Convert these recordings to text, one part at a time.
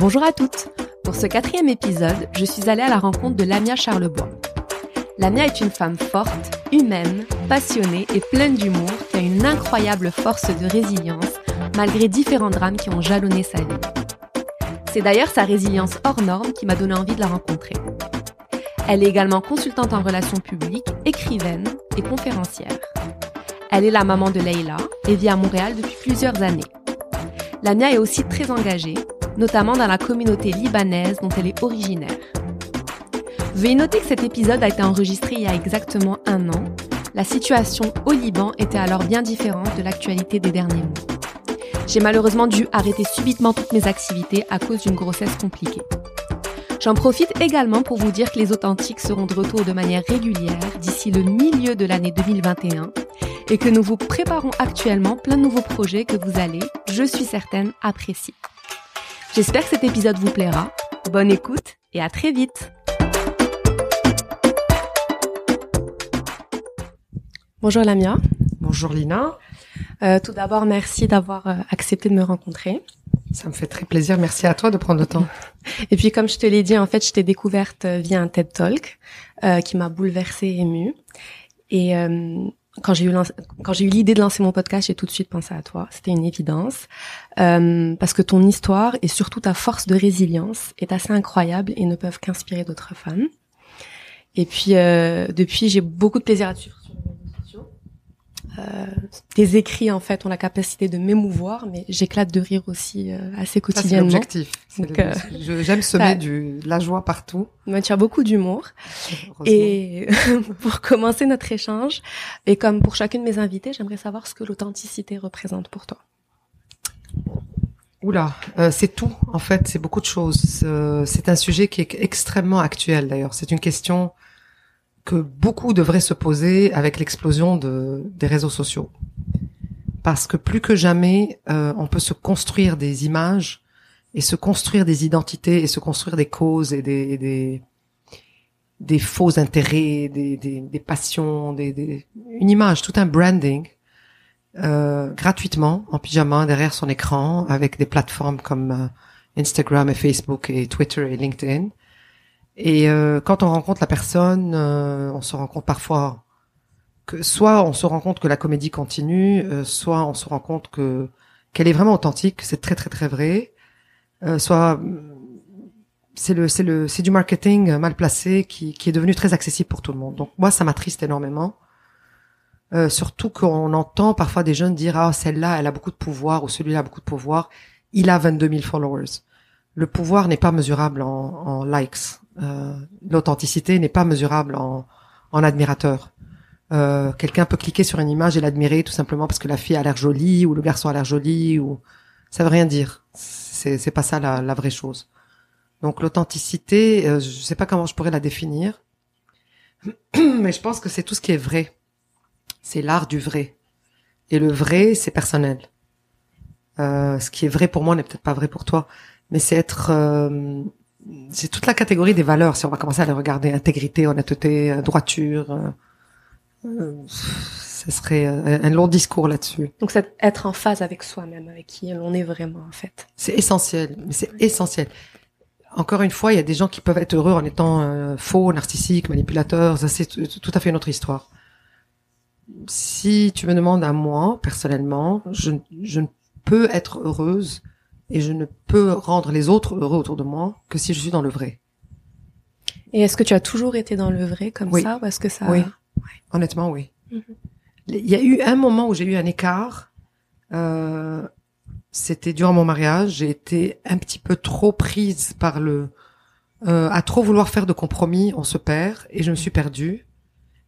Bonjour à toutes Pour ce quatrième épisode, je suis allée à la rencontre de Lamia Charlebois. Lamia est une femme forte, humaine, passionnée et pleine d'humour qui a une incroyable force de résilience malgré différents drames qui ont jalonné sa vie. C'est d'ailleurs sa résilience hors norme qui m'a donné envie de la rencontrer. Elle est également consultante en relations publiques, écrivaine et conférencière. Elle est la maman de Leila et vit à Montréal depuis plusieurs années. Lamia est aussi très engagée, notamment dans la communauté libanaise dont elle est originaire. Veuillez noter que cet épisode a été enregistré il y a exactement un an. La situation au Liban était alors bien différente de l'actualité des derniers mois. J'ai malheureusement dû arrêter subitement toutes mes activités à cause d'une grossesse compliquée. J'en profite également pour vous dire que les authentiques seront de retour de manière régulière d'ici le milieu de l'année 2021 et que nous vous préparons actuellement plein de nouveaux projets que vous allez, je suis certaine, apprécier. J'espère que cet épisode vous plaira. Bonne écoute et à très vite. Bonjour Lamia. Bonjour Lina. Euh, tout d'abord, merci d'avoir euh, accepté de me rencontrer. Ça me fait très plaisir. Merci à toi de prendre le temps. Et puis, comme je te l'ai dit, en fait, je t'ai découverte euh, via un TED Talk euh, qui m'a bouleversée et émue. Et euh, quand j'ai eu quand j'ai eu l'idée de lancer mon podcast, j'ai tout de suite pensé à toi. C'était une évidence euh, parce que ton histoire et surtout ta force de résilience est assez incroyable et ne peuvent qu'inspirer d'autres femmes. Et puis euh, depuis, j'ai beaucoup de plaisir à te suivre euh, tes écrits en fait ont la capacité de m'émouvoir, mais j'éclate de rire aussi euh, assez quotidiennement. C'est l'objectif. Euh, J'aime semer du, de la joie partout. Mais tu as beaucoup d'humour. Et pour commencer notre échange, et comme pour chacune de mes invités, j'aimerais savoir ce que l'authenticité représente pour toi. Oula, euh, c'est tout en fait, c'est beaucoup de choses. C'est un sujet qui est extrêmement actuel d'ailleurs. C'est une question que beaucoup devraient se poser avec l'explosion de, des réseaux sociaux. Parce que plus que jamais, euh, on peut se construire des images et se construire des identités et se construire des causes et des, des, faux intérêts, des, des, des passions, des, des, une image, tout un branding euh, gratuitement en pyjama derrière son écran avec des plateformes comme euh, Instagram et Facebook et Twitter et LinkedIn et euh, quand on rencontre la personne, euh, on se rend compte parfois que soit on se rend compte que la comédie continue, soit on se rend compte que qu'elle est vraiment authentique, c'est très très très vrai. soit c'est le c'est le c'est du marketing mal placé qui qui est devenu très accessible pour tout le monde. Donc moi ça m'attriste énormément. Surtout qu'on entend parfois des jeunes dire ah celle-là elle a beaucoup de pouvoir ou celui-là a beaucoup de pouvoir, il a 22 000 followers. Le pouvoir n'est pas mesurable en, likes. Euh, l'authenticité n'est pas mesurable en, en admirateur. Euh, Quelqu'un peut cliquer sur une image et l'admirer tout simplement parce que la fille a l'air jolie ou le garçon a l'air joli ou ça veut rien dire. C'est c'est pas ça la, la, vraie chose. Donc l'authenticité, euh, je sais pas comment je pourrais la définir, mais je pense que c'est tout ce qui est vrai. C'est l'art du vrai. Et le vrai, c'est personnel. Euh, ce qui est vrai pour moi n'est peut-être pas vrai pour toi, mais c'est être euh, c'est toute la catégorie des valeurs. Si on va commencer à les regarder, intégrité, honnêteté, euh, droiture, euh, euh, ce serait un long discours là-dessus. Donc c'est être en phase avec soi-même, avec qui on est vraiment en fait. C'est essentiel, mais c'est essentiel. Encore une fois, il y a des gens qui peuvent être heureux en étant faux, narcissiques, manipulateurs. Ça c'est tout à fait une autre histoire. Si tu me demandes à moi personnellement, je, je ne peux être heureuse et je ne peux rendre les autres heureux autour de moi que si je suis dans le vrai. Et est-ce que tu as toujours été dans le vrai comme ça ou est-ce que ça Oui. Honnêtement, oui. Mhm. Il y a eu un moment où j'ai eu un écart. Euh, C'était durant mon mariage. J'ai été un petit peu trop prise par le euh, à trop vouloir faire de compromis. On se perd et je me suis perdue.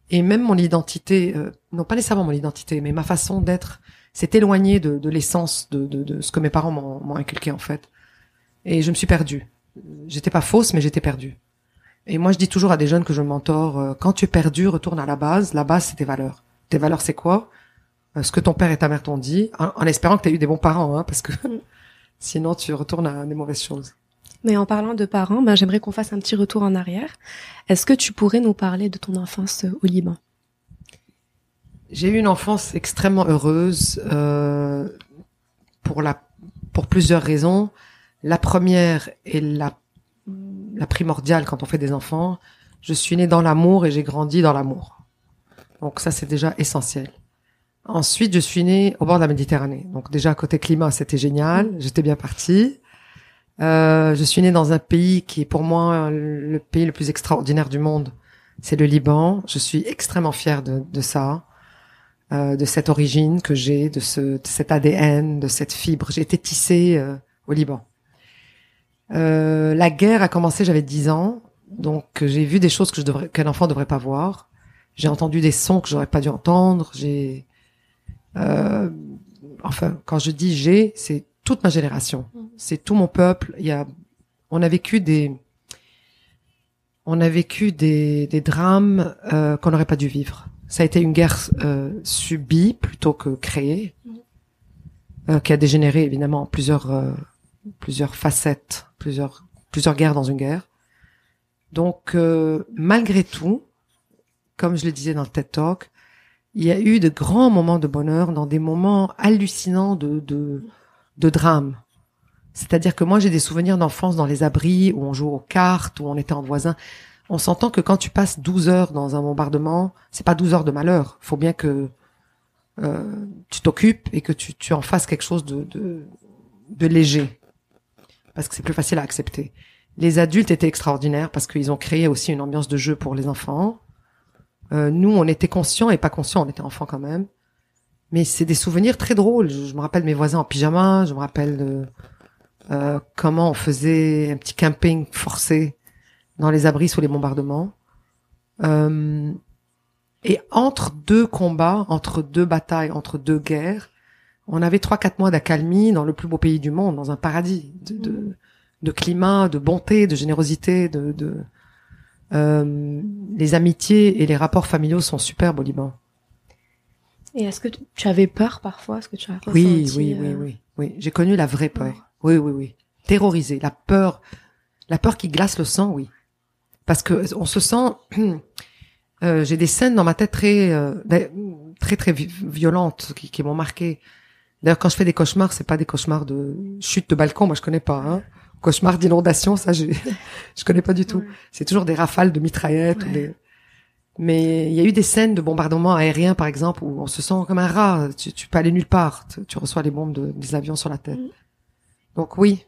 Et même mon identité, euh, non pas nécessairement mon identité, mais ma façon d'être c'est éloigné de, de l'essence de, de, de, ce que mes parents m'ont inculqué en fait. Et je me suis perdue. J'étais pas fausse, mais j'étais perdue. Et moi, je dis toujours à des jeunes que je mentor, euh, quand tu es perdu, retourne à la base. La base, c'est tes valeurs. Tes valeurs, c'est quoi? Euh, Ce que ton père et ta mère t'ont dit, en, espérant que tu as eu des bons parents, hein, parce que sinon, tu retournes à des mauvaises choses. Mais en parlant de parents, ben, j'aimerais qu'on fasse un petit retour en arrière. Est-ce que tu pourrais nous parler de ton enfance au Liban? J'ai eu une enfance extrêmement heureuse euh, pour la pour plusieurs raisons. La première est la, la primordiale quand on fait des enfants. Je suis née dans l'amour et j'ai grandi dans l'amour. Donc ça, c'est déjà essentiel. Ensuite, je suis née au bord de la Méditerranée. Donc déjà, côté climat, c'était génial. J'étais bien partie. Euh, je suis née dans un pays qui est pour moi le pays le plus extraordinaire du monde. C'est le Liban. Je suis extrêmement fière de, de ça, euh, de cette origine que j'ai, de, ce, de cet ADN, de cette fibre. J'ai été tissée euh, au Liban. Euh, la guerre a commencé, j'avais 10 ans, donc j'ai vu des choses que je devrais, qu'un enfant devrait pas voir. J'ai entendu des sons que j'aurais pas dû entendre. J'ai, euh, enfin, quand je dis j'ai, c'est toute ma génération. Mm. C'est tout mon peuple. Il y a, on a vécu des, on a vécu des, des drames euh, qu'on n'aurait pas dû vivre. Ça a été une guerre euh, subie plutôt que créée, mm. euh, qui a dégénéré évidemment en plusieurs, euh, plusieurs facettes, plusieurs, plusieurs guerres dans une guerre. Donc, euh, malgré tout, comme je le disais dans le TED Talk, il y a eu de grands moments de bonheur dans des moments hallucinants de, de, de drame. C'est-à-dire que moi, j'ai des souvenirs d'enfance dans les abris où on joue aux cartes, où on était en voisin. On s'entend que quand tu passes 12 heures dans un bombardement, c'est pas 12 heures de malheur. Faut bien que euh, tu t'occupes et que tu, tu en fasses quelque chose de, de, de léger. Parce que c'est plus facile à accepter. Les adultes étaient extraordinaires parce qu'ils ont créé aussi une ambiance de jeu pour les enfants. Euh, nous, on était conscients et pas conscients, on était enfants quand même. Mais c'est des souvenirs très drôles. Je, me rappelle mes voisins en pyjama, je me rappelle euh, comment on faisait un petit camping forcé dans les abris sous les bombardements. Euh, et entre deux combats, entre deux batailles, entre deux guerres, on avait trois quatre mois d'accalmie dans le plus beau pays du monde, dans un paradis de, climat, de bonté, de générosité, de, de euh, les amitiés et les rapports familiaux sont superbes au Liban. Et est-ce que tu avais peur parfois Est-ce que tu as oui, oui, oui, oui, oui. J'ai connu la vraie peur. Oui, oui, oui. Terrorisé, la peur, la peur qui glace le sang, oui. Parce que on se sent. Euh, J'ai des scènes dans ma tête très, euh, très, très violentes qui, qui m'ont marqué. D'ailleurs, quand je fais des cauchemars, c'est pas des cauchemars de chute de balcon, moi je connais pas. Hein. Cauchemar d'inondation, ça je je connais pas du tout. C'est toujours des rafales de mitraillettes. Mais il y a eu des scènes de bombardement aérien, par exemple, où on se sent comme un rat. Tu, tu peux aller nulle part. Tu, reçois les bombes de, des avions sur la tête. Mm. Donc oui,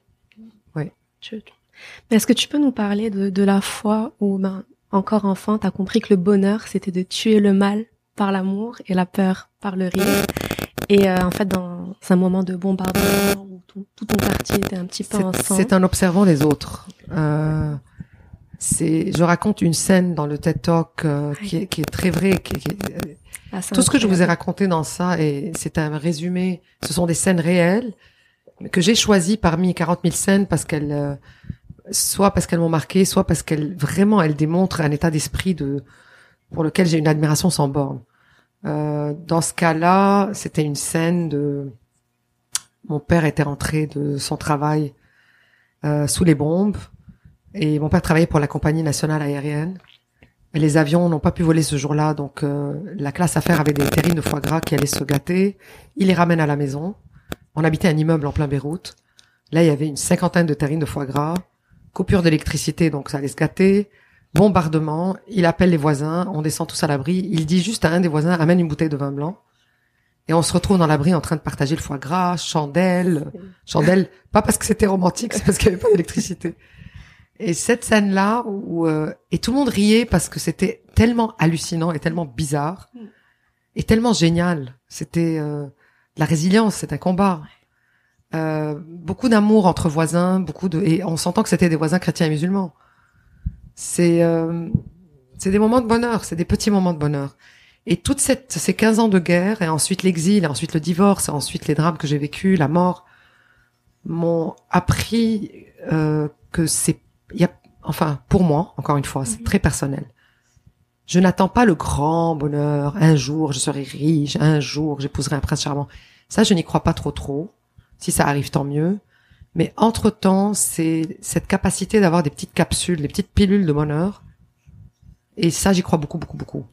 oui. Mais est-ce que tu peux nous parler de, de la fois où, ben, encore enfant, tu as compris que le bonheur, c'était de tuer le mal par l'amour et la peur par le rire? Et euh, en fait, dans un moment de bombardement où tout, tout ton quartier était un petit peu en C'est un observant les autres. Euh, c'est, je raconte une scène dans le TED Talk euh, qui, est, qui, est, très vrai. Qui, qui ah, tout ce que je vous ai raconté dans ça, et c'est un résumé. Ce sont des scènes réelles que j'ai choisies parmi 40 000 scènes parce qu'elles, euh, soit parce qu'elles m'ont marqué, soit parce qu'elles vraiment elles démontrent un état d'esprit de pour lequel j'ai une admiration sans borne. Euh, dans ce cas-là, c'était une scène de mon père était rentré de son travail euh, sous les bombes et mon père travaillait pour la compagnie nationale aérienne. Les avions n'ont pas pu voler ce jour-là, donc euh, la classe affaires avait des terrines de foie gras qui allaient se gâter. Il les ramène à la maison. On habitait un immeuble en plein Beyrouth. Là, il y avait une cinquantaine de terrines de foie gras, coupure d'électricité, donc ça allait se gâter, bombardement. Il appelle les voisins, on descend tous à l'abri. Il dit juste à un des voisins, amène une bouteille de vin blanc. Et on se retrouve dans l'abri en train de partager le foie gras, chandelle, chandelle, pas parce que c'était romantique, c'est parce qu'il n'y avait pas d'électricité. Et cette scène-là, où euh, et tout le monde riait parce que c'était tellement hallucinant et tellement bizarre mm. et tellement génial. C'était euh, la résilience, c'est un combat. Euh, beaucoup d'amour entre voisins, beaucoup de et on s'entend que c'était des voisins chrétiens et musulmans. C'est euh, c'est des moments de bonheur, c'est des petits moments de bonheur. Et toute cette ces 15 ans de guerre et ensuite l'exil et ensuite le divorce et ensuite les drames que j'ai vécus, la mort m'ont appris euh, que c'est il y a, enfin, pour moi, encore une fois, c'est mhm. très personnel. Je n'attends pas le grand bonheur. Un jour, je serai riche. Un jour, j'épouserai un prince charmant. Ça, je n'y crois pas trop trop. Si ça arrive, tant mieux. Mais entre temps, c'est cette capacité d'avoir des petites capsules, des petites pilules de bonheur. Et ça, j'y crois beaucoup, beaucoup, beaucoup.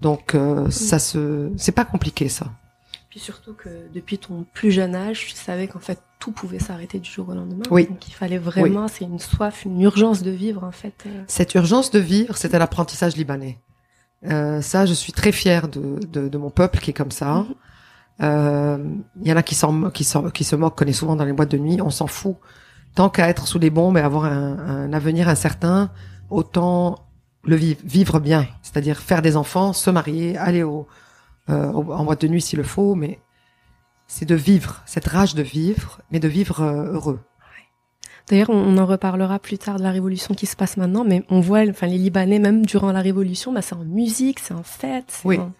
Donc, euh, ça se, c'est pas compliqué, ça. Puis surtout que depuis ton plus jeune âge, tu savais qu'en fait tout pouvait s'arrêter du jour au lendemain. Oui. Donc il fallait vraiment, c'est une soif, une urgence de vivre en fait. euh. Cette urgence de vivre, c'était l'apprentissage libanais. Euh, ça, je suis très fière de, de, de mon peuple qui est comme ça. Mhm. Euh, Il y en a qui, s'en, qui, s'en- qui se moquent, qu'on est souvent dans les boîtes de nuit. On s'en fout. Tant qu'à être sous les bombes et avoir un, un avenir incertain, autant le vivre, vivre bien. C'est-à-dire faire des enfants, se marier, aller au, euh, en boîte de nuit s'il le faut, mais c'est de vivre, cette rage de vivre, mais de vivre euh, heureux. D'ailleurs, on, en reparlera plus tard de la révolution qui se passe maintenant, mais on voit, enfin les Libanais même durant la révolution, bah, c'est en musique, c'est en fête, Oui. en-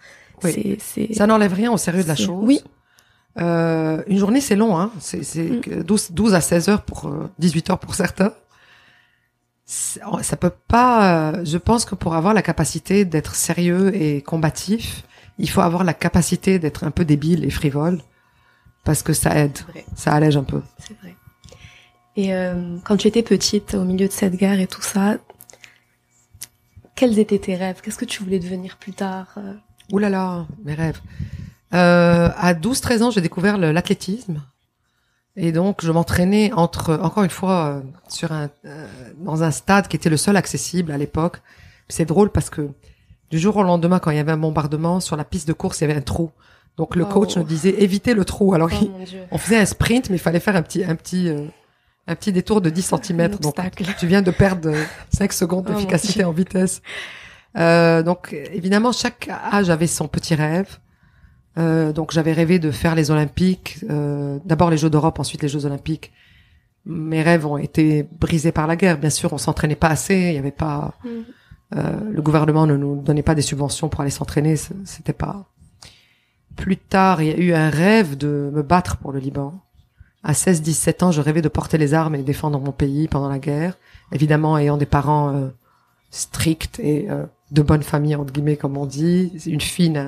Oui. c'est- Ça n'enlève rien au sérieux de la chose. oui. Euh, une journée, c'est long, hein. C'est, c'est Mm. que 12, 12 à 16 heures pour euh, 18 heures pour certains. Ça peut pas. euh, je pense que pour avoir la capacité d'être sérieux et combatif, il faut avoir la capacité d'être un peu débile et frivole, parce que ça aide, ça allège un peu. C'est vrai. Et euh, quand tu étais petite, au milieu de cette guerre et tout ça, quels étaient tes rêves? Qu'est-ce que tu voulais devenir plus tard euh? Ouh là là, mes rêves. Euh, à 12-13 ans, j'ai découvert l'athlétisme. Et donc, je m'entraînais entre, encore une fois, euh, sur un, euh, dans un stade qui était le seul accessible à l'époque. C'est drôle parce que du jour au lendemain, quand il y avait un bombardement, sur la piste de course, il y avait un trou. Donc, le Oh. coach nous disait évitez le trou. Alors, Oh il- on faisait un sprint, mais il fallait faire un petit, un petit, euh, un petit détour de 10 cm. Donc, tu viens de perdre 5 secondes Oh, d'efficacité en vitesse. Euh, donc évidemment, chaque âge avait son petit rêve. Euh, donc j'avais rêvé de faire les Olympiques, euh, d'abord les Jeux d'Europe, ensuite les Jeux Olympiques. Mes rêves ont été brisés par la guerre. Bien sûr, on s'entraînait pas assez. Il y avait pas, Mm. euh, le gouvernement ne nous donnait pas des subventions pour aller s'entraîner. C'était pas. Plus tard, il y a eu un rêve de me battre pour le Liban. À 16-17 ans, je rêvais de porter les armes et de défendre mon pays pendant la guerre. Évidemment, ayant des parents euh, stricts et euh, de bonne famille entre guillemets, comme on dit, une fille,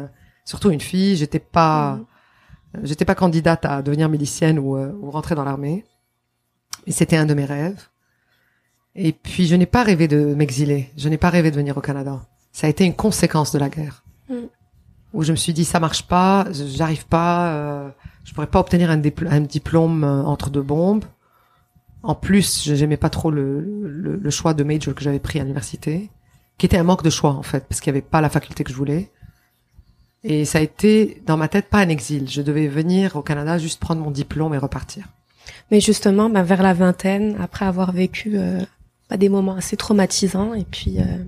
surtout une fille. J'étais pas, Mhm. j'étais pas candidate à devenir milicienne ou, euh, ou rentrer dans l'armée. Et c'était un de mes rêves. Et puis, je n'ai pas rêvé de m'exiler. Je n'ai pas rêvé de venir au Canada. Ça a été une conséquence de la guerre. Mm. Où je me suis dit, ça marche pas, j'arrive pas, euh, je pourrais pas obtenir un, dipl- un diplôme euh, entre deux bombes. En plus, j'aimais pas trop le, le, le choix de major que j'avais pris à l'université, qui était un manque de choix, en fait, parce qu'il y avait pas la faculté que je voulais. Et ça a été, dans ma tête, pas un exil. Je devais venir au Canada juste prendre mon diplôme et repartir. Mais justement, bah, vers la vingtaine, après avoir vécu euh, bah, des moments assez traumatisants, et puis euh,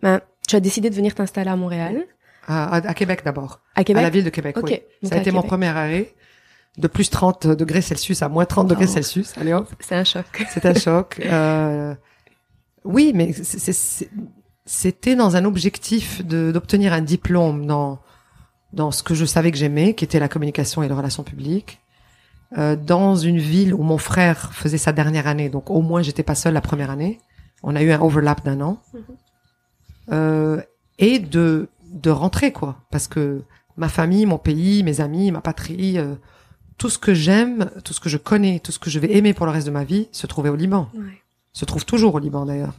bah, tu as décidé de venir t'installer à Montréal, À, à- à Québec d'abord. à À Québec. la ville de Québec, Ok, oui. donc Ça a à été mon Québec. premier arrêt. De plus 30 degrés Celsius à moins 30 degrés. Celsius. Allez hop. C'est un choc. C'est un choc. Euh, oui, mais c'était dans un objectif de- d'obtenir un diplôme dans dans ce que je savais que j'aimais, qui était la communication et les relations publiques, euh, dans une ville où mon frère faisait sa dernière année, donc au moins j'étais pas seule la première année. On a eu un overlap d'un an, Mhm. euh, et de de rentrer quoi, parce que ma famille, mon pays, mes amis, ma patrie, euh, tout ce que j'aime, tout ce que je connais, tout ce que je vais aimer pour le reste de ma vie, se trouvait au Liban Ouais. se trouve toujours au Liban d'ailleurs.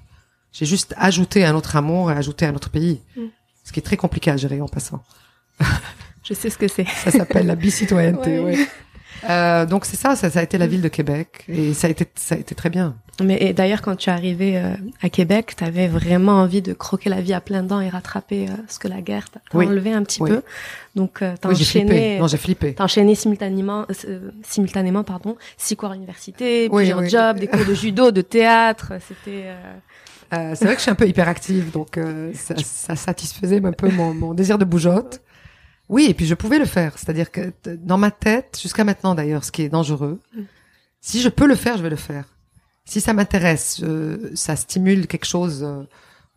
J'ai juste ajouté un autre amour et ajouté un autre pays. Mm. Ce qui est très compliqué à gérer en passant. Je sais ce que c'est. Ça s'appelle la bicitoyenneté, Ouais. ouais. Euh, donc c'est ça, ça, ça a été la ville de Québec et ça a été, ça a été très bien. Mais d'ailleurs, quand tu es arrivé euh, à Québec, tu avais vraiment envie de croquer la vie à plein dents et rattraper euh, ce que la guerre t'a Oui. enlevé un petit Oui. peu. Donc, euh, t'as Oui, enchaîné, Non, j'ai flippé. t'as enchaîné simultanément, euh, simultanément, pardon, six cours à l'université, plusieurs jobs, des cours de judo, de théâtre. C'était. euh, Euh, c'est vrai que je suis un peu hyperactive, donc euh, ça, ça satisfaisait un peu mon, mon désir de bougeotte. Oui, et puis je pouvais le faire. C'est-à-dire que dans ma tête, jusqu'à maintenant d'ailleurs, ce qui est dangereux, Mm. si je peux le faire, je vais le faire. Si ça m'intéresse, euh, ça stimule quelque chose, euh,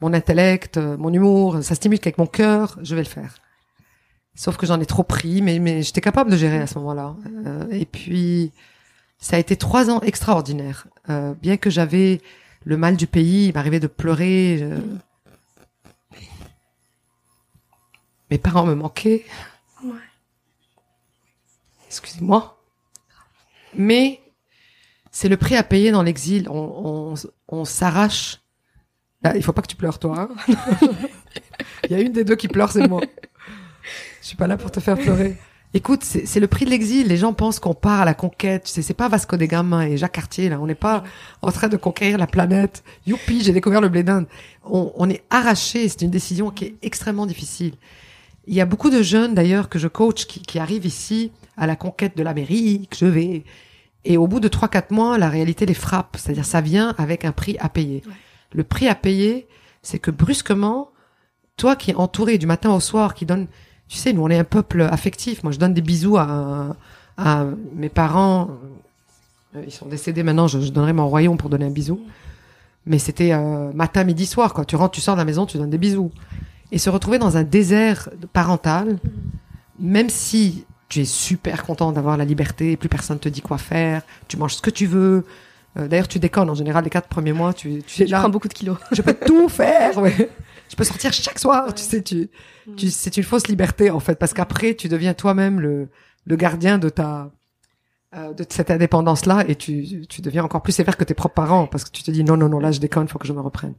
mon intellect, euh, mon humour, ça stimule avec mon cœur, je vais le faire. Sauf que j'en ai trop pris, mais, mais j'étais capable de gérer à ce moment-là. Euh, et puis, ça a été trois ans extraordinaires. Euh, bien que j'avais le mal du pays, il m'arrivait de pleurer. je- Mes parents me manquaient. Ouais. Excusez-moi. Mais c'est le prix à payer dans l'exil. On, on, on s'arrache. Là, il faut pas que tu pleures, toi. hein. il y a une des deux qui pleure, c'est moi. Je suis pas là pour te faire pleurer. Écoute, c'est le prix de l'exil. Les gens pensent qu'on part à la conquête. C'est c'est pas Vasco da Gama et Jacques Cartier là. On n'est pas en train de conquérir la planète. Youpi, j'ai découvert le blé d'Inde. On, on est arraché. C'est une décision qui est extrêmement difficile. Il y a beaucoup de jeunes d'ailleurs que je coach qui, qui arrivent ici à la conquête de l'Amérique. Je vais et au bout de trois quatre mois, la réalité les frappe. C'est-à-dire ça vient avec un prix à payer. Le prix à payer, c'est que brusquement, toi qui es entouré du matin au soir, qui donne tu sais, nous on est un peuple affectif. Moi, je donne des bisous à, à mes parents. Euh, ils sont décédés maintenant. Je, donnerai mon royaume pour donner un bisou. Mais c'était euh, matin, midi, soir. Quand tu rentres, tu sors de la maison, tu donnes des bisous. Et se retrouver dans un désert parental, même si tu es super content d'avoir la liberté, plus personne te dit quoi faire, tu manges ce que tu veux. Euh, d'ailleurs, tu déconnes en général les quatre premiers mois. Tu, tu, prends beaucoup de kilos. Je peux tout faire. Ouais je peux sortir chaque soir, tu sais, tu, mm. tu c'est une fausse liberté en fait, parce qu'après tu deviens toi-même le, le gardien de ta, euh, de cette indépendance-là, et tu, tu deviens encore plus sévère que tes propres parents, parce que tu te dis non, non, non, là je déconne, faut que je me reprenne.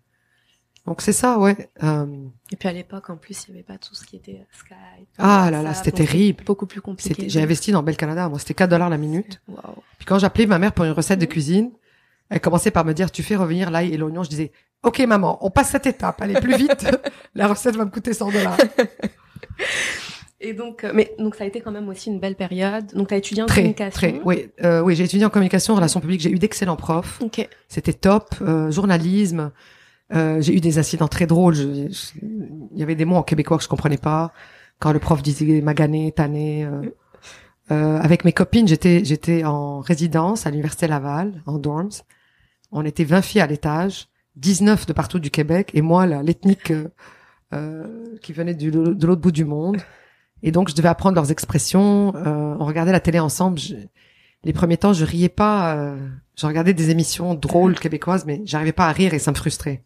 Donc c'est ça, ouais. Euh... Et puis à l'époque, en plus, il y avait pas tout ce qui était Skype. Ah là là, c'était terrible. Beaucoup plus compliqué. J'ai investi dans Bel Canada. Moi, c'était 4 dollars la minute. Wow. Puis quand j'appelais ma mère pour une recette de mm. cuisine, elle commençait par me dire, tu fais revenir l'ail et l'oignon? Je disais, ok maman, on passe cette étape, allez plus vite. la recette va me coûter 100 dollars. Et donc, euh, mais donc ça a été quand même aussi une belle période. Donc tu as étudié en très, communication. Très, oui, euh, oui, j'ai étudié en communication, relations publiques. J'ai eu d'excellents profs. Okay. C'était top. Euh, journalisme. Euh, j'ai eu des incidents très drôles. il y avait des mots en québécois que je comprenais pas. Quand le prof disait magané, tanné. Euh, euh, avec mes copines, j'étais j'étais en résidence à l'université Laval, en dorms. On était 20 filles à l'étage, 19 de partout du Québec, et moi, l'ethnique euh, euh, qui venait du, de l'autre bout du monde. Et donc, je devais apprendre leurs expressions. On regardait la télé ensemble. les premiers temps, je riais pas. Je regardais des émissions drôles québécoises, mais j'arrivais pas à rire et ça me frustrait.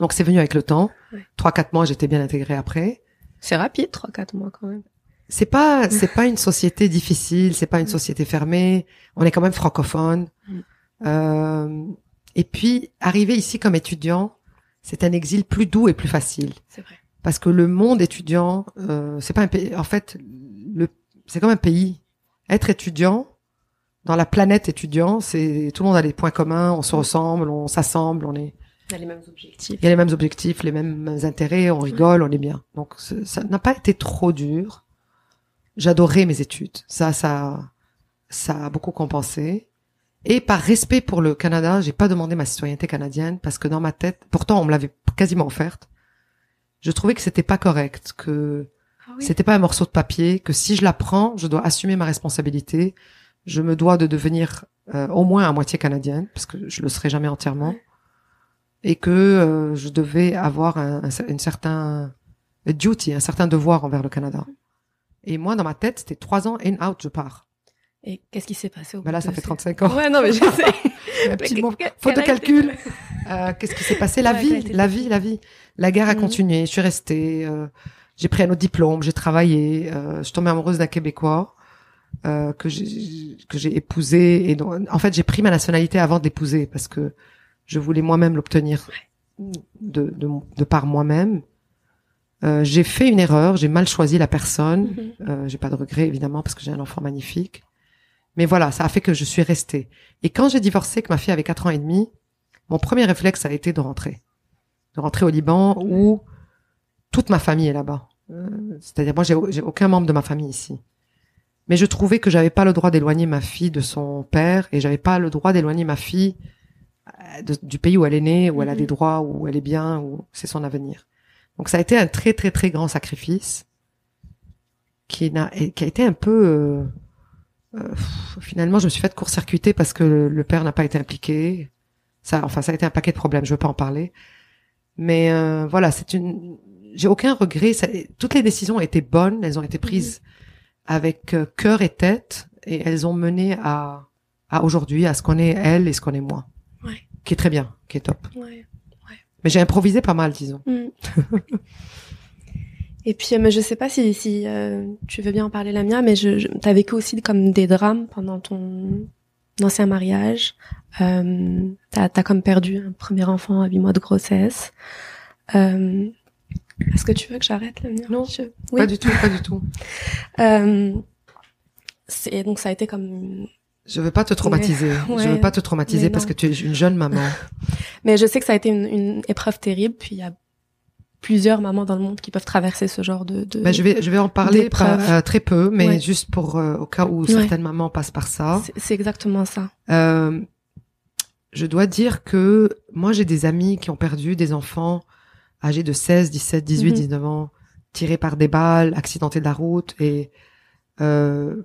Donc, c'est venu avec le temps. Trois, quatre mois, j'étais bien intégrée après. C'est rapide, trois, quatre mois quand même c'est pas c'est pas une société difficile, c'est pas une mm. société fermée. On est quand même francophone. Mm. Euh, et puis arriver ici comme étudiant, c'est un exil plus doux et plus facile. C'est vrai. Parce que le monde étudiant, euh, c'est pas un pays. En fait, le c'est comme un pays. Être étudiant dans la planète étudiant, c'est tout le monde a des points communs, on se mm. ressemble, on s'assemble, on est. Il y a les mêmes objectifs. Il y a les mêmes objectifs, les mêmes intérêts, on rigole, on est bien. Donc ça n'a pas été trop dur j'adorais mes études. Ça, ça, ça a beaucoup compensé. Et par respect pour le Canada, j'ai pas demandé ma citoyenneté canadienne parce que dans ma tête, pourtant on me l'avait quasiment offerte. Je trouvais que c'était pas correct, que ah c'était pas un morceau de papier, que si je la prends, je dois assumer ma responsabilité. Je me dois de devenir euh, au moins à moitié canadienne parce que je le serai jamais entièrement, et que euh, je devais avoir un, un, une certain duty, un certain devoir envers le Canada. Et moi, dans ma tête, c'était trois ans in out, je pars. Et qu'est-ce qui s'est passé au bah là, ça fait 35 ans. Ouais, non, mais je sais. Petit mot. Faute de calcul. Euh, qu'est-ce qui s'est passé? La vie, la vie, la vie. La guerre a mhm. continué. Je suis restée. Euh, j'ai pris un autre diplôme. J'ai travaillé. Euh, je suis tombée amoureuse d'un Québécois euh, que j'ai que j'ai épousé. Et donc, en fait, j'ai pris ma nationalité avant de l'épouser parce que je voulais moi-même l'obtenir de, de, de par moi-même. Euh, j'ai fait une erreur, j'ai mal choisi la personne. Mhm. Euh, j'ai pas de regret évidemment parce que j'ai un enfant magnifique. Mais voilà, ça a fait que je suis restée. Et quand j'ai divorcé, que ma fille avait quatre ans et demi, mon premier réflexe a été de rentrer, de rentrer au Liban où toute ma famille est là-bas. Euh, c'est-à-dire moi, j'ai aucun membre de ma famille ici. Mais je trouvais que j'avais pas le droit d'éloigner ma fille de son père et j'avais pas le droit d'éloigner ma fille du pays où elle est née, où elle a mhm. des droits, où elle est bien, où c'est son avenir. Donc ça a été un très très très grand sacrifice qui, n'a, qui a été un peu... Euh, euh, finalement, je me suis fait court-circuiter parce que le, père n'a pas été impliqué. Ça, enfin, ça a été un paquet de problèmes. Je veux pas en parler. Mais euh, voilà, c'est une. J'ai aucun regret. Ça, toutes les décisions ont été bonnes. Elles ont été prises mhm. avec cœur et tête, et elles ont mené à à aujourd'hui, à ce qu'on est elle et ce qu'on est moi. Ouais. Qui est très bien, qui est top. Ouais. Mais j'ai improvisé pas mal, disons. Mm. Et puis, euh, mais je sais pas si, si euh, tu veux bien en parler, Lamia, mais je, je t'as vécu aussi comme des drames pendant ton ancien mariage. Euh, t'as as comme perdu un premier enfant à huit mois de grossesse. Euh, Est-ce que tu veux que j'arrête, Lamia? Non, pas du tout, pas du tout. Euh, c'est donc ça a été comme je veux pas te traumatiser. Ouais, je veux pas te traumatiser parce que tu es une jeune maman. mais je sais que ça a été une, une épreuve terrible puis il y a plusieurs mamans dans le monde qui peuvent traverser ce genre de, de... Ben, je vais je vais en parler pas, euh, très peu, mais Ouais. juste pour euh, au cas où Ouais. certaines mamans passent par ça. C'est- exactement ça Euh, je dois dire que moi j'ai des amis qui ont perdu des enfants âgés de 16, 17, 18, Mhm. 19 ans, tirés par des balles, accidentés de la route et euh,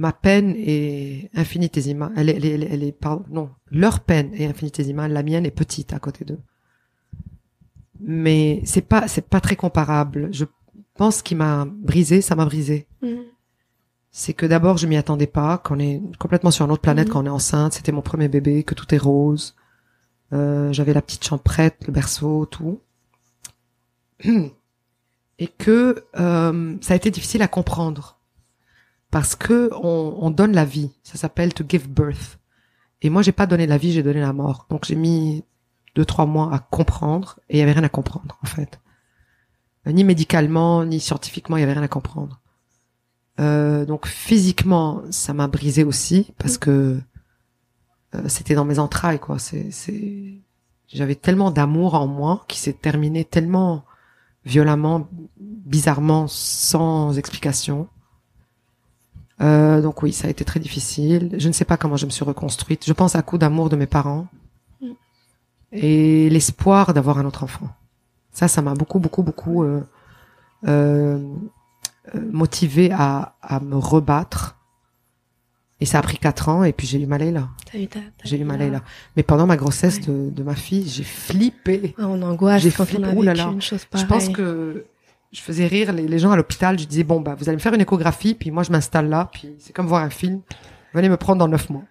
ma peine est infinitésimale. Elle est, elle est, elle est, elle est- pardon, non, leur peine est infinitésimale. La mienne est petite à côté d'eux. Mais c'est pas, c'est pas très comparable. Je pense qu'il m'a brisé, ça m'a brisé Mhm. c'est que d'abord je m'y attendais pas, qu'on est complètement sur une autre planète, Mhm. quand on est enceinte, c'était mon premier bébé, que tout est rose, euh, j'avais la petite chambre prête, le berceau, tout, et que euh, ça a été difficile à comprendre parce que on, on donne la vie, ça s'appelle to give birth, et moi j'ai pas donné la vie, j'ai donné la mort, donc j'ai mis deux trois mois à comprendre et il y avait rien à comprendre en fait, Euh, ni médicalement ni scientifiquement il y avait rien à comprendre. Euh, donc physiquement, ça m'a brisé aussi parce que euh, c'était dans mes entrailles quoi. C'est, c'est, j'avais tellement d'amour en moi qui s'est terminé tellement violemment, bizarrement, sans explication. Euh, donc oui, ça a été très difficile. Je ne sais pas comment je me suis reconstruite. Je pense à coup d'amour de mes parents Mm. et l'espoir d'avoir un autre enfant. Ça, ça m'a beaucoup, beaucoup, beaucoup euh, euh, euh, motivé à, à me rebattre. Et ça a pris quatre ans et puis j'ai eu ta- t'as J'ai eu la- Malayla. Mais pendant ma grossesse Ouais. de, de ma fille, j'ai flippé. Ah, on angoisse J'ai quand flippé. on a Ouh là vécu là. une chose Je pense que je faisais rire les, les gens à l'hôpital. Je disais bon bah vous allez me faire une échographie puis moi je m'installe là puis c'est comme voir un film. Venez me prendre dans neuf mois.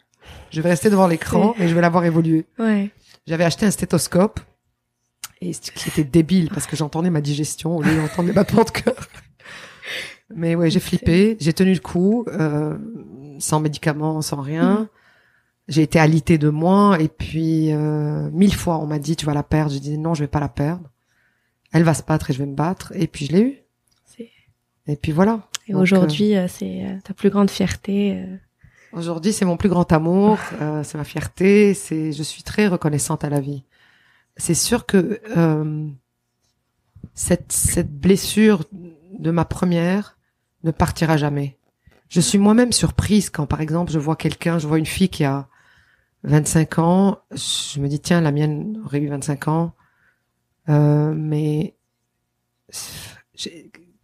Je vais rester devant l'écran et je vais l'avoir évolué. Ouais. J'avais acheté un stéthoscope et c- qui était débile parce que j'entendais ma digestion au lieu d'entendre mes battements de cœur. Mais ouais, j'ai flippé, j'ai tenu le coup, euh, sans médicaments, sans rien. J'ai été alitée de moi et puis euh, mille fois on m'a dit tu vas la perdre. J'ai dit non, je vais pas la perdre. Elle va se battre et je vais me battre et puis je l'ai eu. Et puis voilà. Et aujourd'hui, euh, c'est euh, ta plus grande fierté. euh, Aujourd'hui, c'est mon plus grand amour, euh, c'est ma fierté, c'est je suis très reconnaissante à la vie. C'est sûr que euh, cette cette blessure de ma première ne partira jamais. Je suis moi-même surprise quand par exemple, je vois quelqu'un, je vois une fille qui a 25 ans, je me dis tiens, la mienne aurait eu 25 ans. Euh, mais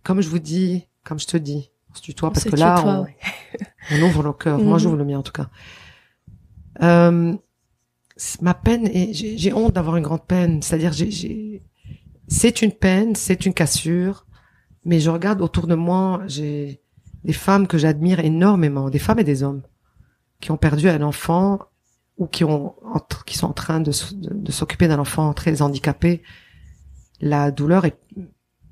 comme je vous dis, comme je te dis, on se tutoie on parce que là tutoie, on, ouais. on ouvre nos cœurs. Moi, Mhm. j'ouvre le mien en tout cas. Euh, ma peine, et j'ai honte d'avoir une grande peine. C'est-à-dire, j'ai- c'est une peine, c'est une cassure, mais je regarde autour de moi, j'ai des femmes que j'admire énormément, des femmes et des hommes qui ont perdu un enfant ou qui ont qui sont en train de, s- de, de s'occuper d'un enfant très handicapé. La douleur est,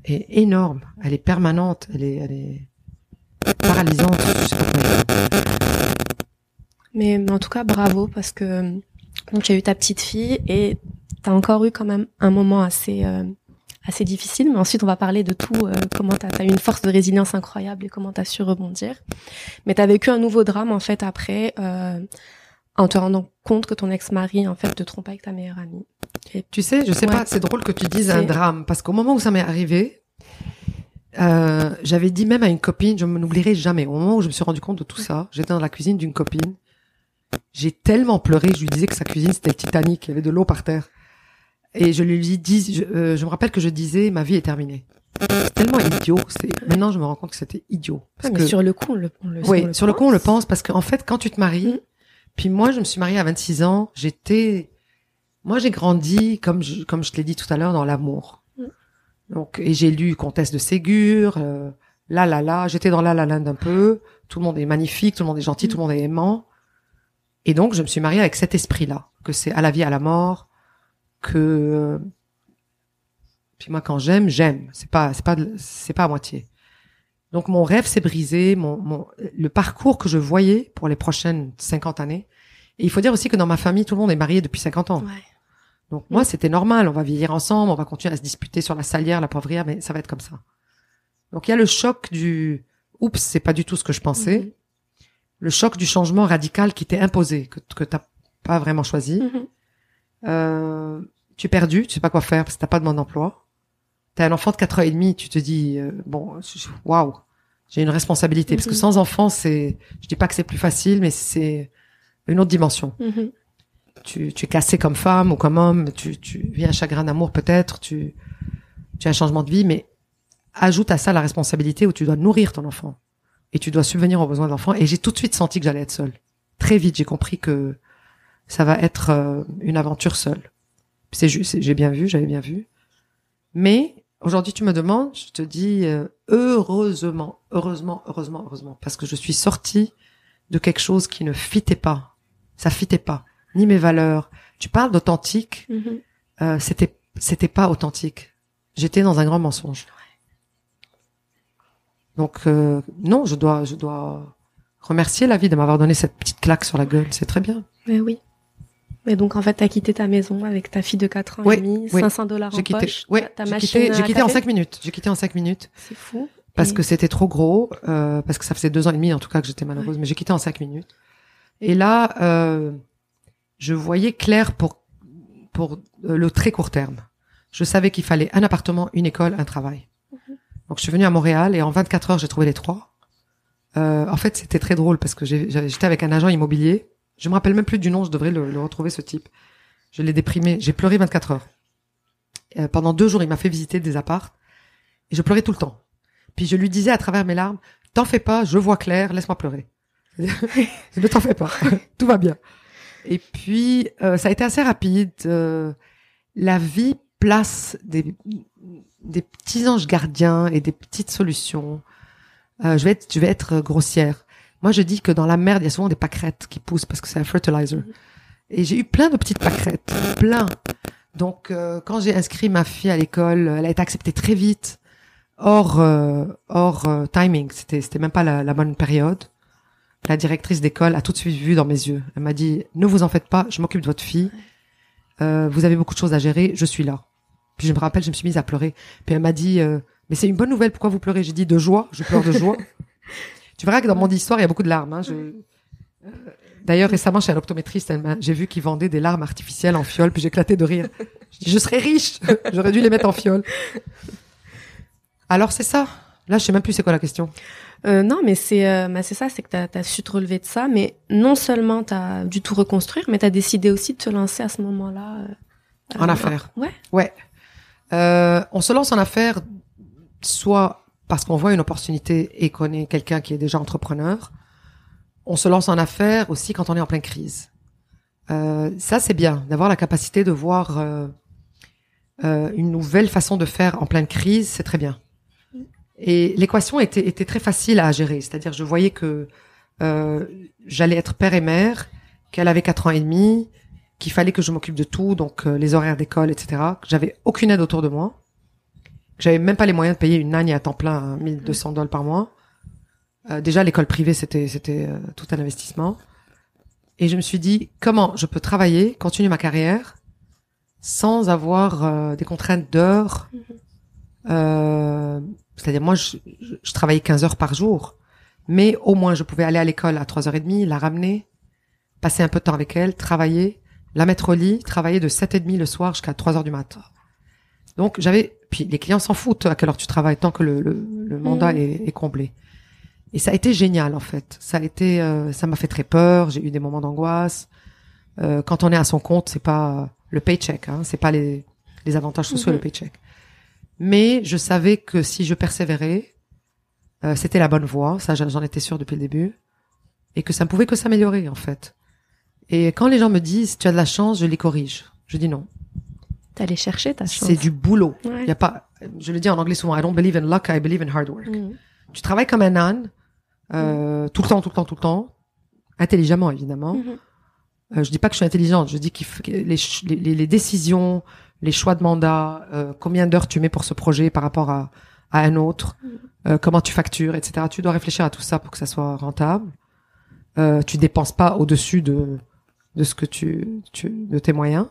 est énorme, elle est permanente, elle est, elle est paralysante. Mais, mais en tout cas, bravo parce que donc, tu as eu ta petite fille et tu as encore eu quand même un moment assez euh, assez difficile. Mais ensuite, on va parler de tout, euh, comment tu as, eu une force de résilience incroyable et comment tu su rebondir. Mais tu as vécu un nouveau drame en fait après euh, en te rendant compte que ton ex-mari en fait te trompe avec ta meilleure amie. Tu sais, je sais Ouais. pas, c'est drôle que tu dises un drame, parce qu'au moment où ça m'est arrivé, euh, j'avais dit même à une copine, je ne m'oublierai jamais, au moment où je me suis rendu compte de tout ça, j'étais dans la cuisine d'une copine, j'ai tellement pleuré, je lui disais que sa cuisine c'était le Titanic, il y avait de l'eau par terre. Et je lui dis, je, euh, je me rappelle que je disais, ma vie est terminée. C'est tellement idiot. c'est- Maintenant, je me rends compte que c'était idiot. Parce Ouais, mais que, sur le coup, on le, on le oui, on sur le coup, on le pense. pense parce qu'en fait, quand tu te maries, Mm. puis moi, je me suis mariée à 26 ans, j'étais, moi, j'ai grandi, comme je, comme je te l'ai dit tout à l'heure, dans l'amour. Mm. Donc, et j'ai lu Comtesse de Ségur, euh, là, là, là, j'étais dans la la land un peu, tout le monde est magnifique, tout le monde est gentil, Mm. tout le monde est aimant. Et donc, je me suis mariée avec cet esprit-là, que c'est à la vie, à la mort, que, euh, puis moi, quand j'aime, j'aime. C'est pas, c'est pas, c'est pas à moitié. Donc mon rêve s'est brisé, mon, mon, le parcours que je voyais pour les prochaines 50 années. Et il faut dire aussi que dans ma famille, tout le monde est marié depuis 50 ans. Ouais. Donc moi, c'était normal. On va vieillir ensemble, on va continuer à se disputer sur la salière, la poivrière, mais ça va être comme ça. Donc il y a le choc du, oups, c'est pas du tout ce que je pensais. Mhm. le choc du changement radical qui t'est imposé, que, que t'as pas vraiment choisi. Mhm. Euh, tu es perdu, tu sais pas quoi faire parce que t'as pas de demande d'emploi. T'as un enfant de 4 ans et demi, tu te dis euh, bon, waouh, j'ai une responsabilité parce que Mhm. sans enfant, c'est je dis pas que c'est plus facile mais c'est une autre dimension. Tu, tu es cassé comme femme ou comme homme, tu tu vis un chagrin d'amour peut-être, tu tu as un changement de vie mais ajoute à ça la responsabilité où tu dois nourrir ton enfant et tu dois subvenir aux besoins de l'enfant et j'ai tout de suite senti que j'allais être seule. Très vite, j'ai compris que ça va être euh, une aventure seule. C'est juste, j'ai bien vu, j'avais bien vu. Mais aujourd'hui, tu me demandes, je te dis euh, heureusement, heureusement, heureusement, heureusement, parce que je suis sortie de quelque chose qui ne fitait pas. Ça fitait pas, ni mes valeurs. Tu parles d'authentique, Mhm. euh, c'était c'était pas authentique. J'étais dans un grand mensonge. Donc euh, non, je dois je dois remercier la vie de m'avoir donné cette petite claque sur la gueule. C'est très bien. Mais oui. Mais donc en fait, t'as quitté ta maison avec ta fille de 4 ans Oui, et demi, oui. 500 dollars en J'ai quitté. poche. Ouais, ta j'ai machine quitté. J'ai quitté en café. cinq minutes. J'ai quitté en cinq minutes C'est fou. parce Et- que c'était trop gros, euh, parce que ça faisait deux ans et demi en tout cas que j'étais malheureuse. Mais j'ai quitté en cinq minutes. Et là, euh, je voyais clair pour pour euh, le très court terme. Je savais qu'il fallait un appartement, une école, un travail. Donc je suis venue à Montréal et en 24 heures j'ai trouvé les trois. Euh, en fait, c'était très drôle parce que j'étais avec un agent immobilier. Je me rappelle même plus du nom. Je devrais le, le retrouver ce type. Je l'ai déprimé. J'ai pleuré 24 heures. Euh, pendant deux jours, il m'a fait visiter des apparts et je pleurais tout le temps. Puis je lui disais à travers mes larmes, t'en fais pas, je vois clair, laisse-moi pleurer. ne t'en fais pas, tout va bien. Et puis euh, ça a été assez rapide. Euh, la vie place des des petits anges gardiens et des petites solutions. Euh, je vais être je vais être grossière. Moi je dis que dans la merde il y a souvent des pâquerettes qui poussent parce que c'est un fertilizer. Et j'ai eu plein de petites pâquerettes, plein. Donc euh, quand j'ai inscrit ma fille à l'école, elle a été acceptée très vite, hors euh, hors euh, timing. C'était c'était même pas la bonne période. La directrice d'école a tout de suite vu dans mes yeux. Elle m'a dit ne vous en faites pas, je m'occupe de votre fille. Euh, vous avez beaucoup de choses à gérer, je suis là. Puis je me rappelle, je me suis mise à pleurer. Puis elle m'a dit euh, mais c'est une bonne nouvelle, pourquoi vous pleurez? J'ai dit de joie, je pleure de joie. tu verras que dans mon histoire, il y a beaucoup de larmes. Hein. Je, D'ailleurs, récemment, chez un optométriste, j'ai vu qu'il vendait des larmes artificielles en fiole, puis éclaté de rire. Je dis, je serais riche, j'aurais dû les mettre en fiole. Alors c'est ça. Là, je sais même plus c'est quoi la question. Euh, non, mais c'est euh, bah, c'est ça, c'est que t'as as su te relever de ça, mais non seulement t'as dû tout reconstruire, mais t'as décidé aussi de te lancer à ce moment-là. euh, En euh, affaires. Ouais. Ouais. Euh, on se lance en affaires soit parce qu'on voit une opportunité et qu'on est quelqu'un qui est déjà entrepreneur. On se lance en affaires aussi quand on est en pleine crise. Euh, ça, c'est bien d'avoir la capacité de voir une nouvelle façon de faire en pleine crise. C'est très bien. Et l'équation était, était très facile à gérer. C'est-à-dire, je voyais que euh, j'allais être père et mère, qu'elle avait quatre ans et demi, qu'il fallait que je m'occupe de tout, donc euh, les horaires d'école, etc. Que j'avais aucune aide autour de moi. Que j'avais même pas les moyens de payer une nanny à temps plein, à 1200 dollars par mois. Euh, déjà, l'école privée, c'était c'était euh, tout un investissement. Et je me suis dit, comment je peux travailler, continuer ma carrière, sans avoir euh, des contraintes d'heures. Euh, C'est-à-dire, moi, je, je, je travaillais 15 heures par jour. Mais au moins, je pouvais aller à l'école à 3h30, la ramener, passer un peu de temps avec elle, travailler, la mettre au lit, travailler de 7h30 le soir jusqu'à 3h du matin. Donc, j'avais... Puis, les clients s'en foutent à quelle heure tu travailles, tant que le, le, le mandat Mhm. est, est comblé. Et ça a été génial, en fait. Ça a été... euh, ça m'a fait très peur, j'ai eu des moments d'angoisse. Euh, quand on est à son compte, c'est pas le paycheck, hein, c'est pas les, les avantages sociaux, Mhm. le paycheck. Mais je savais que si je persévérais, euh, c'était la bonne voie, ça j'en étais sûre depuis le début, et que ça ne pouvait que s'améliorer en fait. Et quand les gens me disent tu as de la chance, je les corrige. Je dis non, T'allais chercher ta chance. c'est du boulot. Ouais. Y a pas, je le dis en anglais souvent, I don't believe in luck, I believe in hard work. Mhm. Tu travailles comme un âne, euh, tout le temps, tout le temps, tout le temps, intelligemment évidemment. Mhm. Euh, je dis pas que je suis intelligente, je dis que les- les décisions, les choix de mandat, euh, combien d'heures tu mets pour ce projet par rapport à, à un autre, euh, comment tu factures, etc. Tu dois réfléchir à tout ça pour que ça soit rentable. Euh, tu dépenses pas au-dessus de de ce que tu, tu de tes moyens.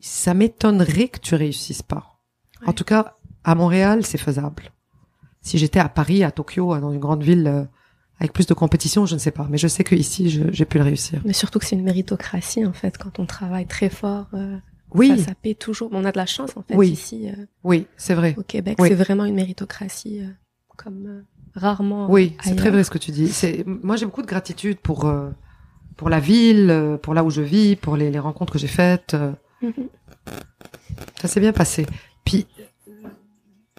Ça m'étonnerait que tu réussisses pas. En tout cas, à Montréal, c'est faisable. Si j'étais à Paris, à Tokyo, dans une grande ville euh, avec plus de compétition, je ne sais pas. Mais je sais que ici, j'ai pu le réussir. Mais surtout que c'est une méritocratie en fait, quand on travaille très fort. Euh, oui. Ça, ça paie toujours. On a de la chance en fait oui. ici. Euh, oui, c'est vrai. Au Québec, c'est vraiment une méritocratie euh, comme euh, rarement. Oui, c'est très vrai ce que tu dis. C'est moi j'ai beaucoup de gratitude pour euh, pour la ville, pour là où je vis, pour les, les rencontres que j'ai faites. Mm-hmm. Ça s'est bien passé. Puis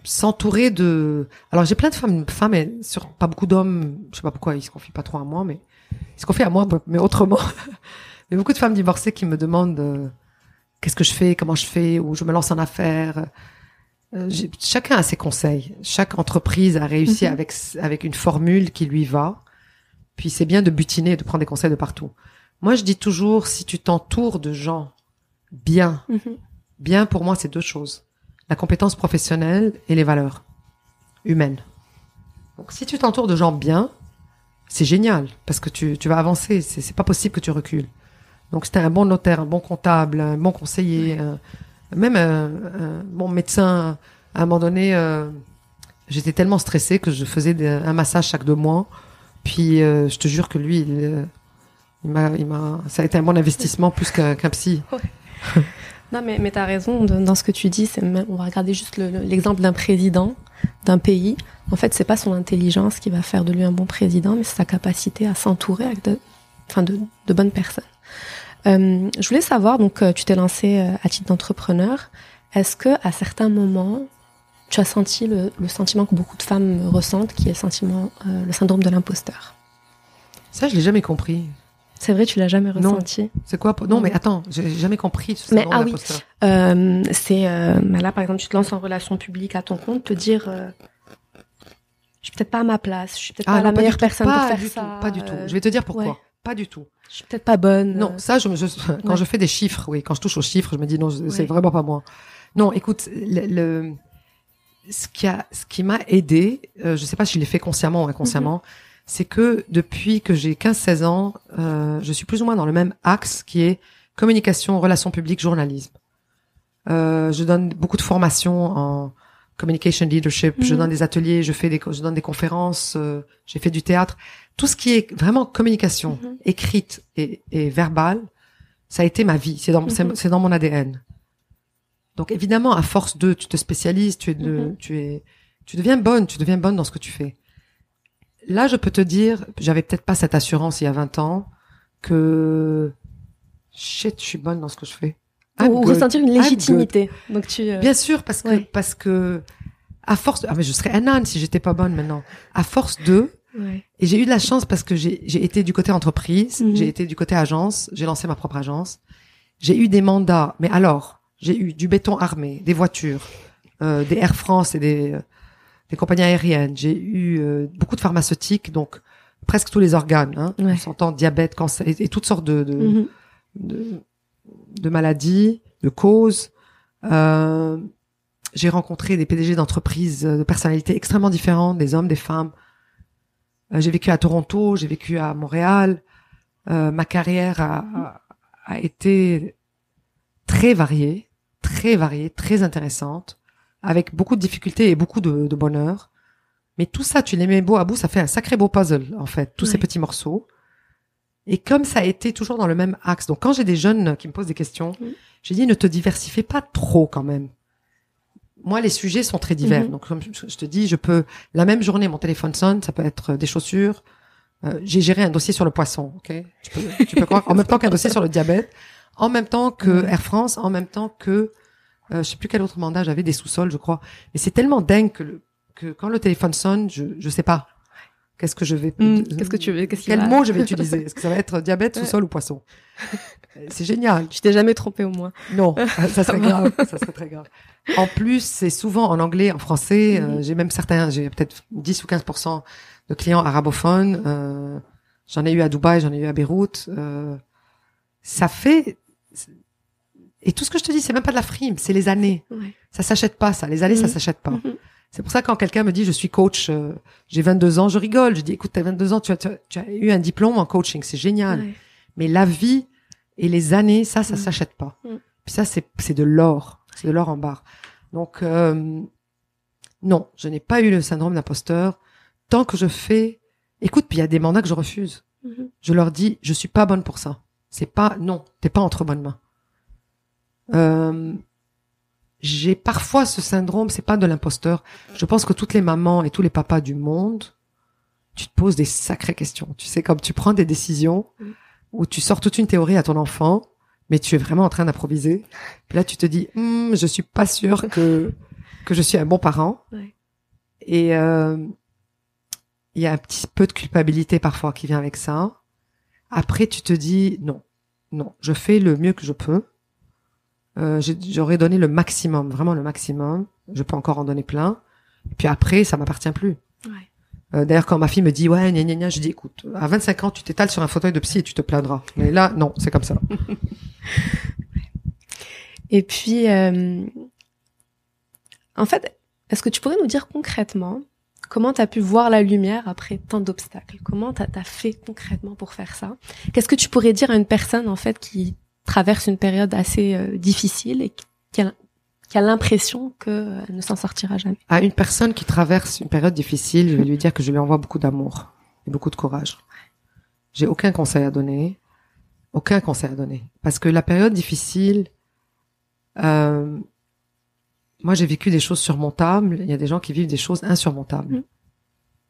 s'entourer de. Alors j'ai plein de femmes, femmes et sur pas beaucoup d'hommes. Je sais pas pourquoi ils se confient pas trop à moi, mais ils se confient à moi, mais autrement. mais beaucoup de femmes divorcées qui me demandent euh, qu'est-ce que je fais, comment je fais, ou je me lance en affaires? Euh, chacun a ses conseils. Chaque entreprise a réussi mhm. avec avec une formule qui lui va. Puis c'est bien de butiner, de prendre des conseils de partout. Moi, je dis toujours, si tu t'entoures de gens bien, mhm. bien pour moi, c'est deux choses la compétence professionnelle et les valeurs humaines. Donc si tu t'entoures de gens bien, c'est génial parce que tu, tu vas avancer. C'est, c'est pas possible que tu recules. Donc c'était un bon notaire, un bon comptable, un bon conseiller, même un, bon médecin. À un moment donné, euh, j'étais tellement stressée que je faisais un massage chaque deux mois. Puis euh, je te jure que lui, il, euh, il m'a, il m'a, ça a été un bon investissement plus qu'un, psy. Non, mais, mais tu as raison dans ce que tu dis. C'est on va regarder juste l'exemple d'un président d'un pays. En fait, c'est pas son intelligence qui va faire de lui un bon président, mais c'est sa capacité à s'entourer avec de, enfin de, de bonnes personnes. Euh, je voulais savoir, donc euh, tu t'es lancé euh, à titre d'entrepreneur. Est-ce que à certains moments, tu as senti le, le, sentiment que beaucoup de femmes ressentent, qui est le sentiment, euh, le syndrome de l'imposteur? Ça, je l'ai jamais compris. C'est vrai, tu l'as jamais ressenti? C'est quoi Non, mais attends, j'ai jamais compris. Ce mais ah oui, euh, c'est euh, là par exemple, tu te lances en relation publique à ton compte, te dire, euh, je suis peut-être pas à ma place, je suis peut-être ah, pas la meilleure personne pour faire ça. Tout, pas du tout. Je vais te dire pourquoi. Pas du tout. Je suis peut-être pas bonne. Non, ça, je, je quand je fais des chiffres, oui, quand je touche aux chiffres, je me dis non, c'est vraiment pas moi. Non, écoute, le, le ce qui a, ce qui m'a aidé, euh, je sais pas si je l'ai fait consciemment ou inconsciemment. Mhm c'est que depuis que j'ai 15-16 ans, euh, je suis plus ou moins dans le même axe qui est communication, relations publiques, journalisme. Euh, je donne beaucoup de formations en communication leadership, je mhm. donne des ateliers, je fais des, je donne des conférences, euh, j'ai fait du théâtre. Tout ce qui est vraiment communication, mhm. écrite et, et, verbale, ça a été ma vie. C'est dans, c'est dans mon ADN. Donc évidemment, à force de, tu te spécialises, tu es, de, tu es, tu deviens bonne, tu deviens bonne dans ce que tu fais là, je peux te dire, j'avais peut-être pas cette assurance il y a 20 ans que shit, je suis bonne dans ce que je fais. Ou ressentir une légitimité. Donc tu. Euh, Bien sûr, parce que parce que à force, ah mais je serais un âne si j'étais pas bonne maintenant. À force de. Ouais. Et j'ai eu de la chance parce que j'ai j'ai été du côté entreprise, mhm. j'ai été du côté agence, j'ai lancé ma propre agence. J'ai eu des mandats, mais alors j'ai eu du béton armé, des voitures, euh, des Air France et des des compagnies aériennes, j'ai eu euh, beaucoup de pharmaceutiques, donc presque tous les organes, hein, on s'entend diabète, cancer et, toutes sortes de de, mm-hmm. de, de, maladies, de causes. Euh, j'ai rencontré des PDG d'entreprises euh, de personnalités extrêmement différentes, des hommes, des femmes. Euh, j'ai vécu à Toronto, j'ai vécu à Montréal. ma carrière a, a été très variée, très variée, très intéressante avec beaucoup de difficultés et beaucoup de, de bonheur. Mais tout ça, tu les mets beau à bout, ça fait un sacré beau puzzle, en fait, tous ces petits morceaux. Et comme ça a été toujours dans le même axe, donc quand j'ai des jeunes qui me posent des questions, j'ai dit ne te diversifie pas trop quand même. Moi, les sujets sont très divers. Mhm. Donc, comme je te dis, je peux la même journée, mon téléphone sonne, ça peut être des chaussures. Euh, j'ai géré un dossier sur le poisson, ok? Tu peux, tu peux croire, en même temps qu'un dossier sur le diabète, en même temps que Air France, en même temps que euh, je sais plus quel autre mandat j'avais, des sous-sols, je crois. Mais c'est tellement dingue que, que quand le téléphone sonne, je je sais pas. Qu'est-ce que je vais hmm, Qu'est-ce que tu veux Quel mot je vais utiliser Est-ce que ça va être diabète, sous-sol ou poisson C'est génial. Tu t'es jamais trompé au moins. Non, ça serait grave. Ça serait très grave. En plus, c'est souvent en anglais, en français. Euh, mhm. j'ai même certains, j'ai peut-être 10 ou 15% de clients arabophones. Euh, j'en ai eu à Dubaï, j'en ai eu à Beyrouth. Euh, ça fait et tout ce que je te dis, c'est même pas de la frime, c'est les années. Ouais. Ça s'achète pas, ça. Les années, ça mhm. s'achète pas. Mhm. C'est pour ça quand quelqu'un me dit je suis coach, euh, j'ai 22 ans, je rigole. Je dis écoute, t'as 22 ans, tu as, tu as, eu un diplôme en coaching, c'est génial. Mais la vie et les années, ça, ça mhm. s'achète pas. Puis ça, c'est c'est de l'or, c'est de l'or en barre. Donc euh, non, je n'ai pas eu le syndrome d'imposteur tant que je fais Écoute, puis il y a des mandats que je refuse. Mhm. Je leur dis, je suis pas bonne pour ça. C'est pas, non, t'es pas entre bonnes mains. Euh, j'ai parfois ce syndrome, c'est pas de l'imposteur. Je pense que toutes les mamans et tous les papas du monde, tu te poses des sacrées questions. Tu sais, comme tu prends des décisions Mm. où tu sors toute une théorie à ton enfant, mais tu es vraiment en train d'improviser. Là, tu te dis, Hum, je suis pas sûre que que je suis un bon parent. Ouais. Et euh, il y a un petit peu de culpabilité parfois qui vient avec ça. Après, tu te dis non, non, je fais le mieux que je peux. Euh, J'aurais donné le maximum, vraiment le maximum. Je peux encore en donner plein. Et puis après, ça m'appartient plus. Ouais. Euh, D'ailleurs, quand ma fille me dit ouais, gna gna gna, je dis écoute, à 25 ans, tu t'étales sur un fauteuil de psy et tu te plaindras. Mais là, non, c'est comme ça. Et puis, euh, en fait, est-ce que tu pourrais nous dire concrètement comment tu as pu voir la lumière après tant d'obstacles? Comment tu as fait concrètement pour faire ça? Qu'est-ce que tu pourrais dire à une personne, en fait, qui traverse une période assez euh, difficile et qui a, qui a l'impression qu'elle ne s'en sortira jamais À une personne qui traverse une période difficile, je vais lui dire que je lui envoie beaucoup d'amour et beaucoup de courage. J'ai aucun conseil à donner, aucun conseil à donner, parce que la période difficile, euh, moi j'ai vécu des choses surmontables. Il y a des gens qui vivent des choses insurmontables. Mm.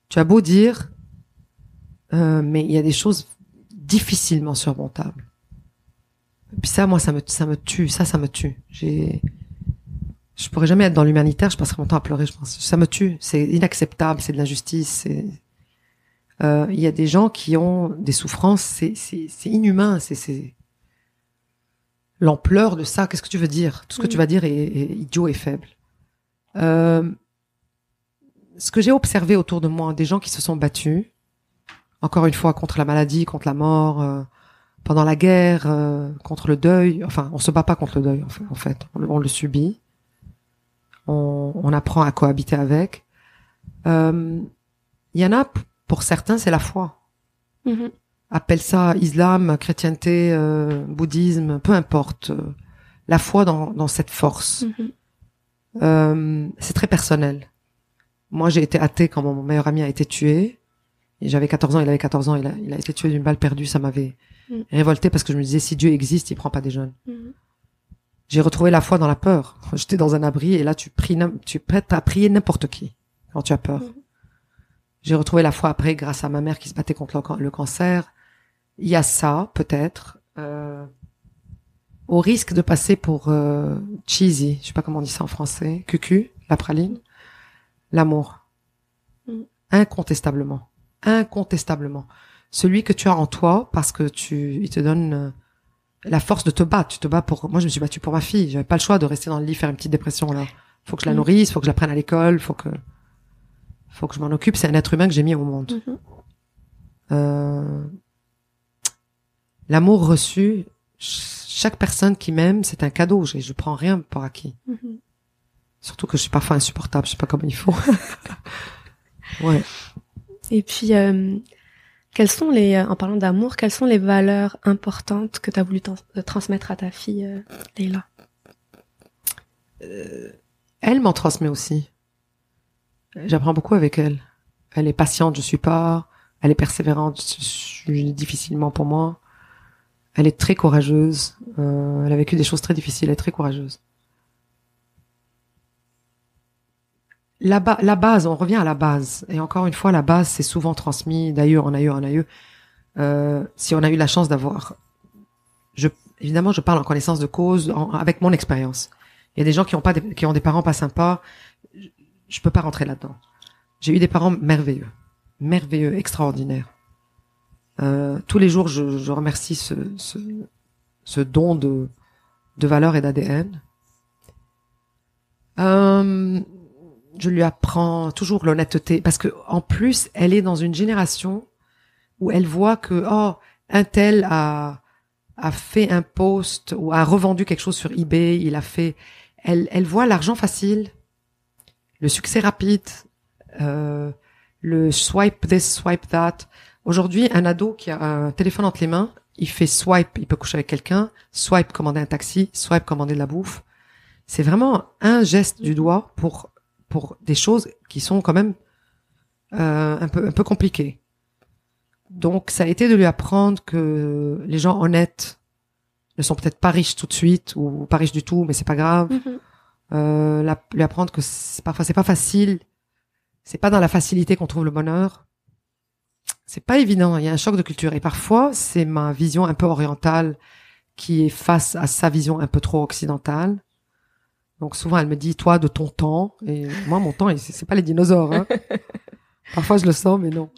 Tu as beau dire, euh, mais il y a des choses difficilement surmontables. Puis ça, moi, ça me, ça me tue. Ça, ça me tue. J'ai, je pourrais jamais être dans l'humanitaire. Je passerai mon temps à pleurer. Je pense. Ça me tue. C'est inacceptable. C'est de l'injustice. Euh, il y a des gens qui ont des souffrances. C'est, c'est, c'est inhumain. C'est, c'est l'ampleur de ça. Qu'est-ce que tu veux dire? Tout ce que tu vas dire est, est idiot et faible. Euh, ce que j'ai observé autour de moi, des gens qui se sont battus, encore une fois contre la maladie, contre la mort. euh, pendant la guerre, euh, contre le deuil. Enfin, on se bat pas contre le deuil, en fait. On, le- on le subit. On, on apprend à cohabiter avec. Euh, Il y en a, pour certains, c'est la foi. Mhm. Appelle ça islam, chrétienté, euh, bouddhisme, peu importe. euh, la foi dans, dans cette force. Mhm. Euh, c'est très personnel. Moi, j'ai été athée quand mon meilleur ami a été tué. J'avais 14 ans, il avait 14 ans, il a, il a été tué d'une balle perdue, ça m'avait Mm. révolté parce que je me disais, si Dieu existe, il prend pas des jeunes. Mhm. J'ai retrouvé la foi dans la peur. J'étais dans un abri et là, tu pries, tu es prête à prier n'importe qui quand tu as peur. Mhm. J'ai retrouvé la foi après grâce à ma mère qui se battait contre le, can- le cancer. Il y a ça, peut-être. Euh, au risque de passer pour euh, cheesy, je sais pas comment on dit ça en français, cucu, la praline, l'amour. Mm. Incontestablement. Incontestablement. Celui que tu as en toi parce que tu, il te donne euh, la force de te battre. Tu te bats pour, moi je me suis battue pour ma fille. J'avais pas le choix de rester dans le lit faire une petite dépression là. Faut que je la Mm. nourrisse, faut que je la prenne à l'école, faut que, faut que je m'en occupe. C'est un être humain que j'ai mis au monde. Mhm. Euh, L'amour reçu, ch- chaque personne qui m'aime, c'est un cadeau. Je, je prends rien pour acquis. Mhm. Surtout que je suis parfois insupportable, je sais pas comment il faut. ouais. Et puis, euh, quelles sont les, euh, en parlant d'amour, quelles sont les valeurs importantes que tu as voulu euh, transmettre à ta fille, euh, Leila? Elle m'en transmet aussi. J'apprends beaucoup avec elle. Elle est patiente, je suis pas. Elle est persévérante, je suis difficilement pour moi. Elle est très courageuse. Euh, elle a vécu des choses très difficiles. Elle est très courageuse. La, ba- la base, on revient à la base. Et encore une fois, la base, c'est souvent transmis d'ailleurs en ailleurs en ailleurs. Euh, si on a eu la chance d'avoir, je, évidemment, je parle en connaissance de cause, en- avec mon expérience. Il y a des gens qui ont pas, des, qui ont des parents pas sympas. Je, je peux pas rentrer là-dedans. J'ai eu des parents merveilleux, merveilleux, extraordinaires. Euh, tous les jours, je, je remercie ce, ce, ce don de, de valeur et d'ADN. Euh, je lui apprends toujours l'honnêteté parce que en plus, elle est dans une génération où elle voit que oh un tel a a fait un post ou a revendu quelque chose sur eBay, il a fait elle elle voit l'argent facile, le succès rapide, euh, le swipe this, swipe that. Aujourd'hui, un ado qui a un téléphone entre les mains, il fait swipe, il peut coucher avec quelqu'un, swipe commander un taxi, swipe commander de la bouffe. C'est vraiment un geste du doigt pour pour des choses qui sont quand même euh, un peu un peu compliquées. Donc, ça a été de lui apprendre que les gens honnêtes ne sont peut-être pas riches tout de suite ou pas riches du tout, mais c'est pas grave. Mhm. Euh, la- lui apprendre que parfois c'est pas facile. C'est pas dans la facilité qu'on trouve le bonheur. C'est pas évident. Il y a un choc de culture et parfois c'est ma vision un peu orientale qui est face à sa vision un peu trop occidentale. Donc souvent elle me dit toi de ton temps et moi mon temps c'est pas les dinosaures. Hein. parfois je le sens mais non.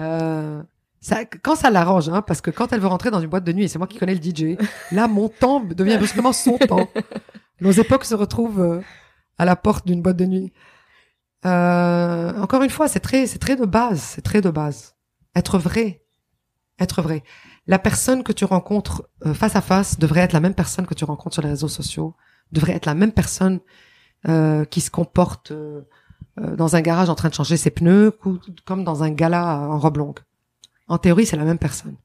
Euh, ça, quand ça l'arrange, hein, parce que quand elle veut rentrer dans une boîte de nuit, et c'est moi qui connais le DJ, là mon temps devient brusquement son temps. Nos époques se retrouvent euh, à la porte d'une boîte de nuit. Euh, encore une fois, c'est très, c'est très de base, c'est très de base. Être vrai, être vrai. La personne que tu rencontres euh, face à face devrait être la même personne que tu rencontres sur les réseaux sociaux, devrait être la même personne euh, qui se comporte euh, euh, dans un garage en train de changer ses pneus, ou comme dans un gala en robe longue. En théorie, c'est la même personne.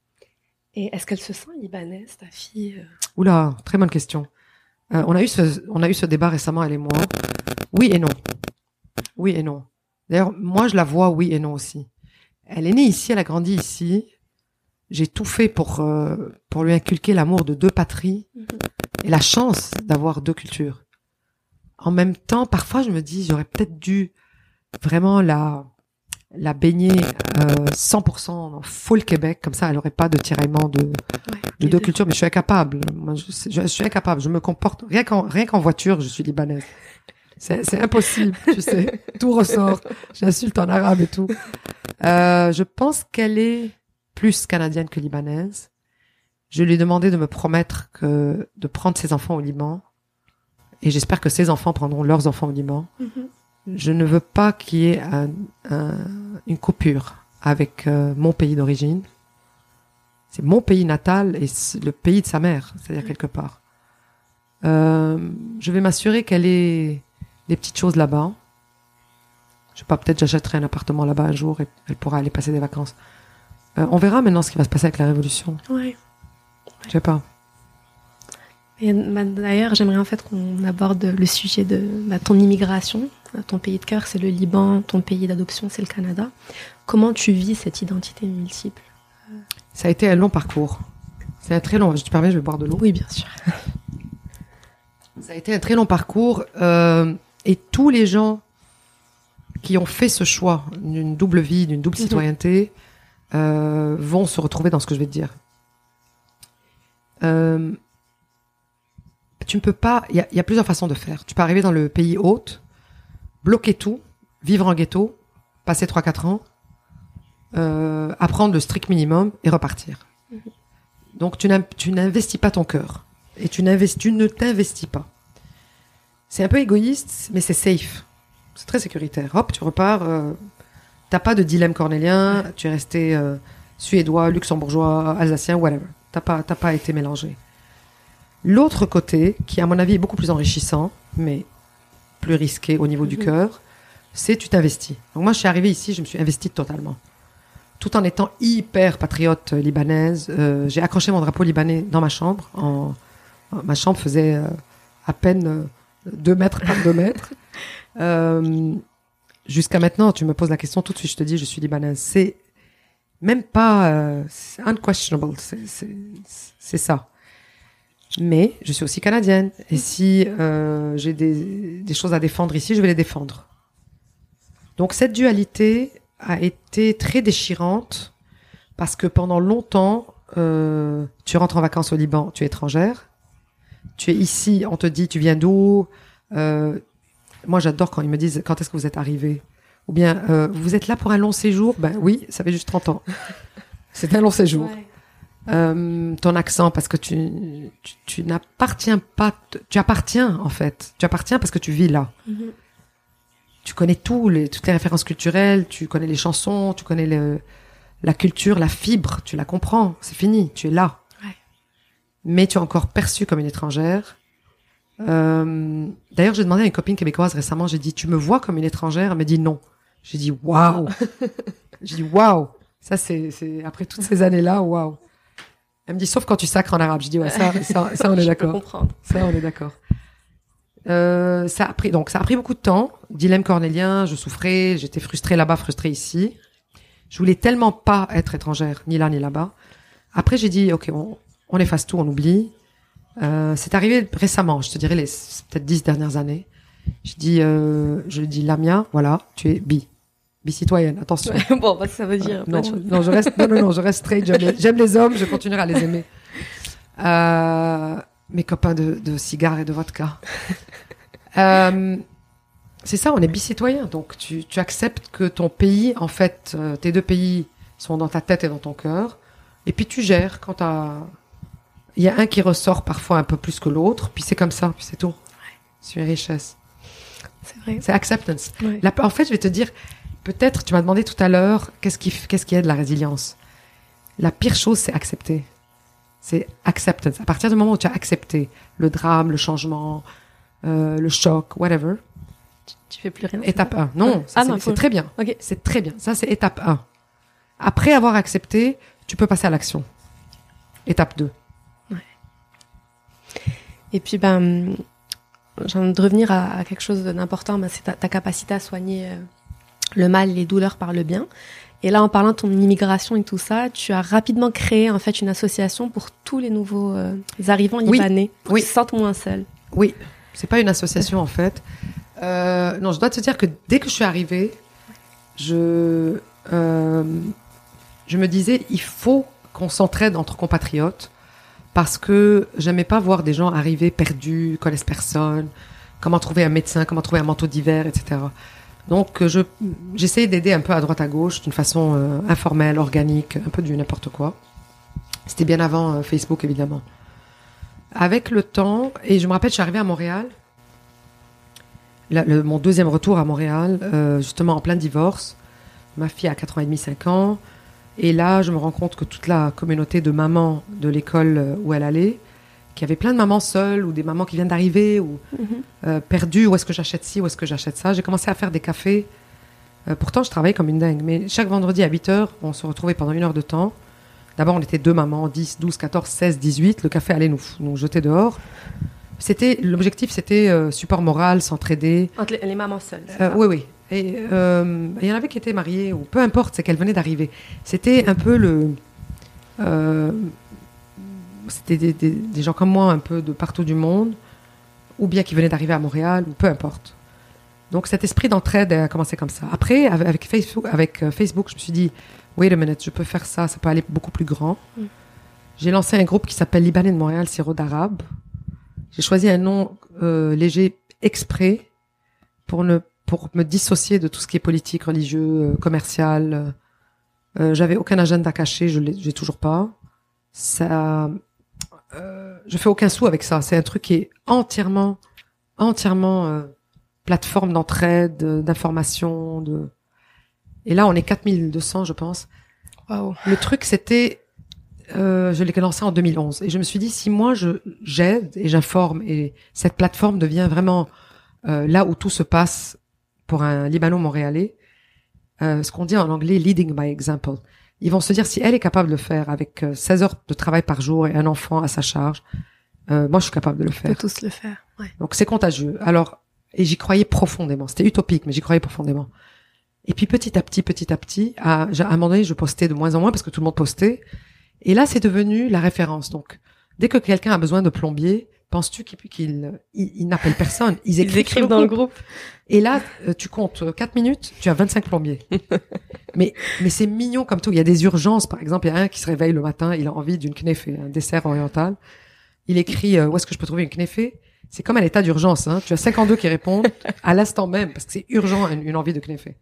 Et est-ce qu'elle se sent libanaise, ta fille euh? Oula, très bonne question. Euh, on a eu ce, on a eu ce débat récemment, elle et moi. Oui et non. Oui et non. D'ailleurs, moi, je la vois oui et non aussi. Elle est née ici, elle a grandi ici. J'ai tout fait pour euh, pour lui inculquer l'amour de deux patries et la chance d'avoir deux cultures. En même temps, parfois, je me dis, j'aurais peut-être dû vraiment la la baigner euh, 100% en full Québec, comme ça, elle aurait pas de tiraillement de Ouais, de deux cultures, mais je suis incapable. Moi, je, je suis incapable. Je me comporte rien qu'en rien qu'en voiture, je suis libanaise. C'est c'est impossible, tu sais. Tout ressort. J'insulte en arabe et tout. Euh, je pense qu'elle est plus canadienne que libanaise. Je lui ai demandé de me promettre que de prendre ses enfants au Liban, et j'espère que ses enfants prendront leurs enfants au Liban. Mhm. Je ne veux pas qu'il y ait un- un- une coupure avec euh, mon pays d'origine. C'est mon pays natal et le pays de sa mère, c'est-à-dire quelque part. Euh, je vais m'assurer qu'elle ait des petites choses là-bas. Je sais pas, peut-être j'achèterai un appartement là-bas un jour et elle pourra aller passer des vacances. Euh, on verra maintenant ce qui va se passer avec la révolution. Ouais. Je sais pas. D'ailleurs, j'aimerais en fait qu'on aborde le sujet de bah, ton immigration. Ton pays de cœur, c'est le Liban. Ton pays d'adoption, c'est le Canada. Comment tu vis cette identité multiple? Ça a été un long parcours. C'est un très long. Je te permets, je vais boire de l'eau. Oui, bien sûr. Ça a été un très long parcours euh, et tous les gens qui ont fait ce choix d'une double vie, d'une double Mhm. citoyenneté, euh, vont se retrouver dans ce que je vais te dire. Euh, tu ne peux pas. Il y a, il y a plusieurs façons de faire. Tu peux arriver dans le pays hôte, bloquer tout, vivre en ghetto, passer 3-4 ans, euh, apprendre le strict minimum et repartir. Donc tu n'in- tu n'investis pas ton cœur et tu, tu ne t'investis pas. C'est un peu égoïste, mais c'est safe. C'est très sécuritaire. Hop, tu repars. Euh, T'as pas de dilemme cornélien. Tu es resté euh, suédois, luxembourgeois, alsacien, whatever. T'as pas, t'as pas été mélangé. L'autre côté, qui à mon avis est beaucoup plus enrichissant, mais plus risqué au niveau du Mhm. cœur, c'est tu t'investis. Donc moi, je suis arrivée ici, je me suis investie totalement. Tout en étant hyper patriote euh, libanaise. Euh, J'ai accroché mon drapeau libanais dans ma chambre. En, en- ma chambre faisait euh, à peine euh, deux mètres par deux mètres. Jusqu'à maintenant, tu me poses la question tout de suite, je te dis, je suis libanaise. C'est même pas euh, unquestionable, c'est- ça. Mais je suis aussi canadienne. Et si euh, j'ai des, des choses à défendre ici, je vais les défendre. Donc cette dualité a été très déchirante parce que pendant longtemps, euh, tu rentres en vacances au Liban, tu es étrangère. Tu es ici, on te dit, tu viens d'où? Euh, Moi, j'adore quand ils me disent, quand est-ce que vous êtes arrivé Ou bien, euh, vous êtes là pour un long séjour? Ben oui, ça fait juste 30 ans. C'est un long séjour. Euh, ton accent parce que tu tu, tu n'appartiens pas tu appartiens en fait. Tu appartiens parce que tu vis là. Mhm. tu connais tout les toutes les références culturelles tu connais les chansons tu connais le, la culture la fibre tu la comprends. C'est fini tu es là. Ouais. mais tu es encore perçue comme une étrangère. Euh, d'ailleurs j'ai demandé à une copine québécoise récemment j'ai dit tu me vois comme une étrangère elle m'a dit non j'ai dit waouh j'ai dit waouh ça c'est c'est après toutes ces années là waouh elle me dit sauf quand tu sacres en arabe. Je dis ouais ça ça, ça on est d'accord. Ça on est d'accord. Euh, ça a pris donc ça a pris beaucoup de temps. Dilemme cornélien, je souffrais, j'étais frustrée là-bas, frustrée ici. Je voulais tellement pas être étrangère, ni là ni là-bas. Après, j'ai dit, ok, on, on efface tout, on oublie. Euh, c'est arrivé récemment, je te dirais les peut-être dix dernières années. Je dis, euh, je dis Lamia, voilà, tu es bi, bi citoyenne. Attention. bon, bah, ça veut dire. non, non, je reste, non, non, non, je reste straight. J'aime les, j'aime les hommes, je continuerai à les aimer. Euh, mes copains de, de cigares et de vodka. euh, c'est ça, on est bi-citoyen. Donc, tu, tu acceptes que ton pays, en fait, euh, tes deux pays sont dans ta tête et dans ton cœur. Et puis, tu gères quand t'as. Il y a un qui ressort parfois un peu plus que l'autre, puis c'est comme ça, puis c'est tout. C'est une richesse. C'est vrai. C'est acceptance. Ouais. La- en fait, je vais te dire, peut-être, tu m'as demandé tout à l'heure, qu'est-ce qui, qu'est-ce qui est de la résilience La pire chose, c'est accepter. C'est acceptance. À partir du moment où tu as accepté le drame, le changement, euh, le choc, whatever, Tu fais plus rien. étape 1. Non, ça, Ah c'est, non, c'est faut- très bien. C'est très bien. Ça, c'est étape 1. Après avoir accepté, tu peux passer à l'action. Étape 2. Et puis, ben, j'ai envie de revenir à, à quelque chose d'important, ben, c'est ta, ta capacité à soigner euh, le mal, les douleurs par le bien. Et là, en parlant de ton immigration et tout ça, tu as rapidement créé en fait une association pour tous les nouveaux euh, arrivants Oui. libanais, pour Oui. qu'ils se sentent moins seuls. Oui, c'est pas une association en fait. Euh, non, je dois te dire que dès que je suis arrivée, je euh, je me disais il faut qu'on s'entraide entre compatriotes parce que j'aimais pas voir des gens arriver perdus, connaissent personne, comment trouver un médecin, comment trouver un manteau d'hiver, etc. Donc euh, je j'essayais d'aider un peu à droite à gauche d'une façon euh, informelle, organique, un peu du n'importe quoi. C'était bien avant euh, Facebook évidemment. Avec le temps, et je me rappelle, je suis arrivée à Montréal, mon deuxième retour à Montréal, justement en plein divorce. Ma fille a 4 ans et demi, 5 ans. Et là, je me rends compte que toute la communauté de mamans de l'école euh, où elle allait, qu'il y avait plein de mamans seules ou des mamans qui viennent d'arriver ou euh, perdues, où est-ce que j'achète ci, où est-ce que j'achète ça. J'ai commencé à faire des cafés. Euh, pourtant, je travaillais comme une dingue. Mais chaque vendredi à 8 heures, on se retrouvait pendant une heure de temps. D'abord, on était deux mamans, 10, 12, 14, 16, 18. Le café allait nous, nous jeter dehors. C'était l'objectif, c'était euh, support moral, s'entraider. Entre les, les mamans seules. oui, oui. Et euh, il y en avait qui étaient mariées ou peu importe, c'est qu'elles venaient d'arriver. C'était un peu le. euh, c'était des, des- des gens comme moi, un peu de partout du monde, ou bien qui venaient d'arriver à Montréal, ou peu importe. Donc cet esprit d'entraide a commencé comme ça. Après, avec avec Facebook, avec euh, Facebook, je me suis dit, wait a minute, je peux faire ça, ça peut aller beaucoup plus grand. Mm. J'ai lancé un groupe qui s'appelle Libanais de Montréal, Sirop d'Arabe. J'ai choisi un nom euh, léger exprès pour ne pour me dissocier de tout ce qui est politique, religieux, euh, commercial. Euh, euh, J'avais aucun agenda caché, je l'ai toujours pas. Ça, euh, je fais aucun sou avec ça. C'est un truc qui est entièrement, entièrement euh, plateforme d'entraide, euh, d'information, de. Et là, on est 4200, je pense. Waouh. Le truc, c'était, euh, je l'ai lancé en 2011, et je me suis dit, si moi je j'aide et j'informe, et cette plateforme devient vraiment euh, là où tout se passe pour un Libano-Montréalais, euh, ce qu'on dit en anglais leading by example. Ils vont se dire si elle est capable de le faire avec euh, 16 heures de travail par jour et un enfant à sa charge, euh, moi je suis capable de le On peut faire. tous le faire. Ouais. Donc c'est contagieux. Alors, et j'y croyais profondément. C'était utopique, mais j'y croyais profondément. Et puis petit à petit, petit à petit, à, à un moment donné, je postais de moins en moins parce que tout le monde postait. Et là, c'est devenu la référence. Donc, dès que quelqu'un a besoin de plombier, penses-tu qu'il qu'il- il, il n'appelle personne? Ils écrivent, Ils dans le groupe. Et là, euh, tu comptes euh, 4 minutes, tu as 25 plombiers. mais mais c'est mignon comme tout. Il y a des urgences, par exemple, il y a un qui se réveille le matin, il a envie d'une knéfé, un dessert oriental. Il écrit euh, où est-ce que je peux trouver une knéfé C'est comme un état d'urgence. Hein. Tu as 52 qui répondent à l'instant même parce que c'est urgent une, une envie de knéfé.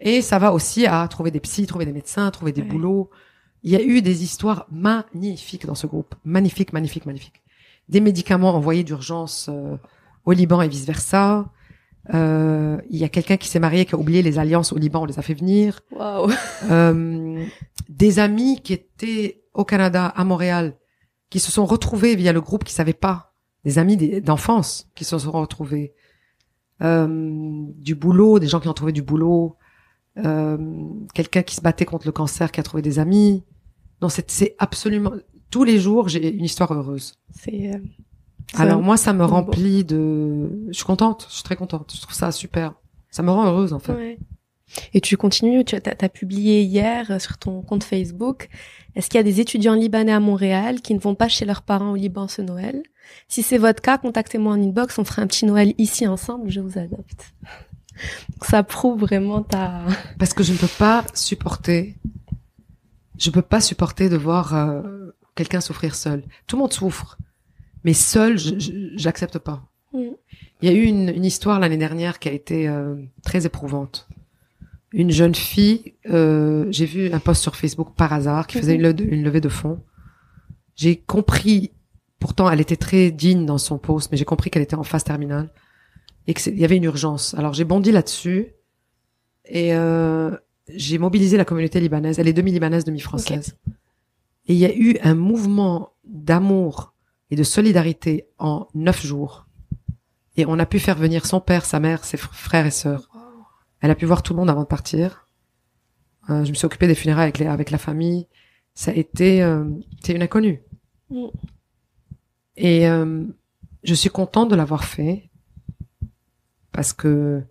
Et ça va aussi à trouver des psys, trouver des médecins, trouver des Ouais. boulots. Il y a eu des histoires magnifiques dans ce groupe. Magnifique, magnifique, magnifique. Des médicaments envoyés d'urgence euh, au Liban et vice-versa. Euh, il y a quelqu'un qui s'est marié, qui a oublié les alliances au Liban, on les a fait venir. Waouh. Euh, des amis qui étaient au Canada, à Montréal, qui se sont retrouvés via le groupe qui savaient pas. Des amis d'enfance qui se sont retrouvés. Euh, du boulot, des gens qui ont trouvé du boulot. Euh, quelqu'un qui se battait contre le cancer, qui a trouvé des amis. Non, c'est absolument... Tous les jours, j'ai une histoire heureuse. C'est. euh, Alors moi, ça me beau. remplit de... Je suis contente, je suis très contente. Je trouve ça super. Ça me rend heureuse, en fait. Ouais. Et tu continues, tu as, publié hier sur ton compte Facebook, est-ce qu'il y a des étudiants libanais à Montréal qui ne vont pas chez leurs parents au Liban ce Noël? Si c'est votre cas, contactez-moi en inbox, on fera un petit Noël ici ensemble, je vous adopte. ça prouve vraiment ta... Parce que je ne peux pas supporter, je peux pas supporter de voir euh, quelqu'un souffrir seul. Tout le monde souffre, mais seul, j'accepte pas. Mm. Il y a eu une, une histoire l'année dernière qui a été euh, très éprouvante. Une jeune fille, euh, j'ai vu un post sur Facebook par hasard qui faisait une, une levée de fonds. J'ai compris, pourtant elle était très digne dans son post, mais j'ai compris qu'elle était en phase terminale et qu'il y avait une urgence. Alors j'ai bondi là-dessus et euh, j'ai mobilisé la communauté libanaise. Elle est demi-libanaise, demi-française. Et il y a eu un mouvement d'amour et de solidarité en neuf jours. Et on a pu faire venir son père, sa mère, ses frères et sœurs. Elle a pu voir tout le monde avant de partir. Euh, je me suis occupée des funérailles avec, les, avec la famille. Ça a été, euh, c'est une inconnue. Mm. Et euh, je suis contente de l'avoir fait parce que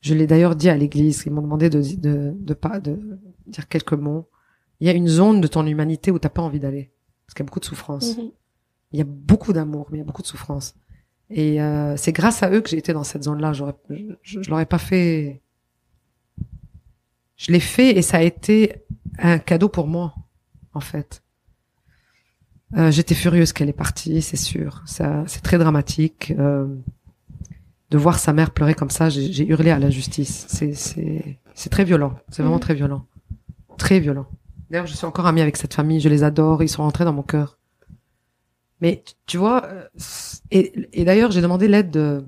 je l'ai d'ailleurs dit à l'église. Ils m'ont demandé de, de, de pas de dire quelques mots. Il y a une zone de ton humanité où t'as pas envie d'aller parce qu'il y a beaucoup de souffrance. Mm-hmm. Il y a beaucoup d'amour, mais il y a beaucoup de souffrance. Et euh, c'est grâce à eux que j'ai été dans cette zone-là. J'aurais, je, je l'aurais pas fait. Je l'ai fait et ça a été un cadeau pour moi, en fait. Euh, j'étais furieuse qu'elle est partie, c'est sûr. Ça, c'est très dramatique. Euh, de voir sa mère pleurer comme ça, j'ai, hurlé à l'injustice. C'est, c'est, c'est très violent. C'est vraiment mhm. très violent, très violent. D'ailleurs, je suis encore amie avec cette famille. Je les adore. Ils sont rentrés dans mon cœur. Mais tu vois, euh, et, d'ailleurs, j'ai demandé l'aide de,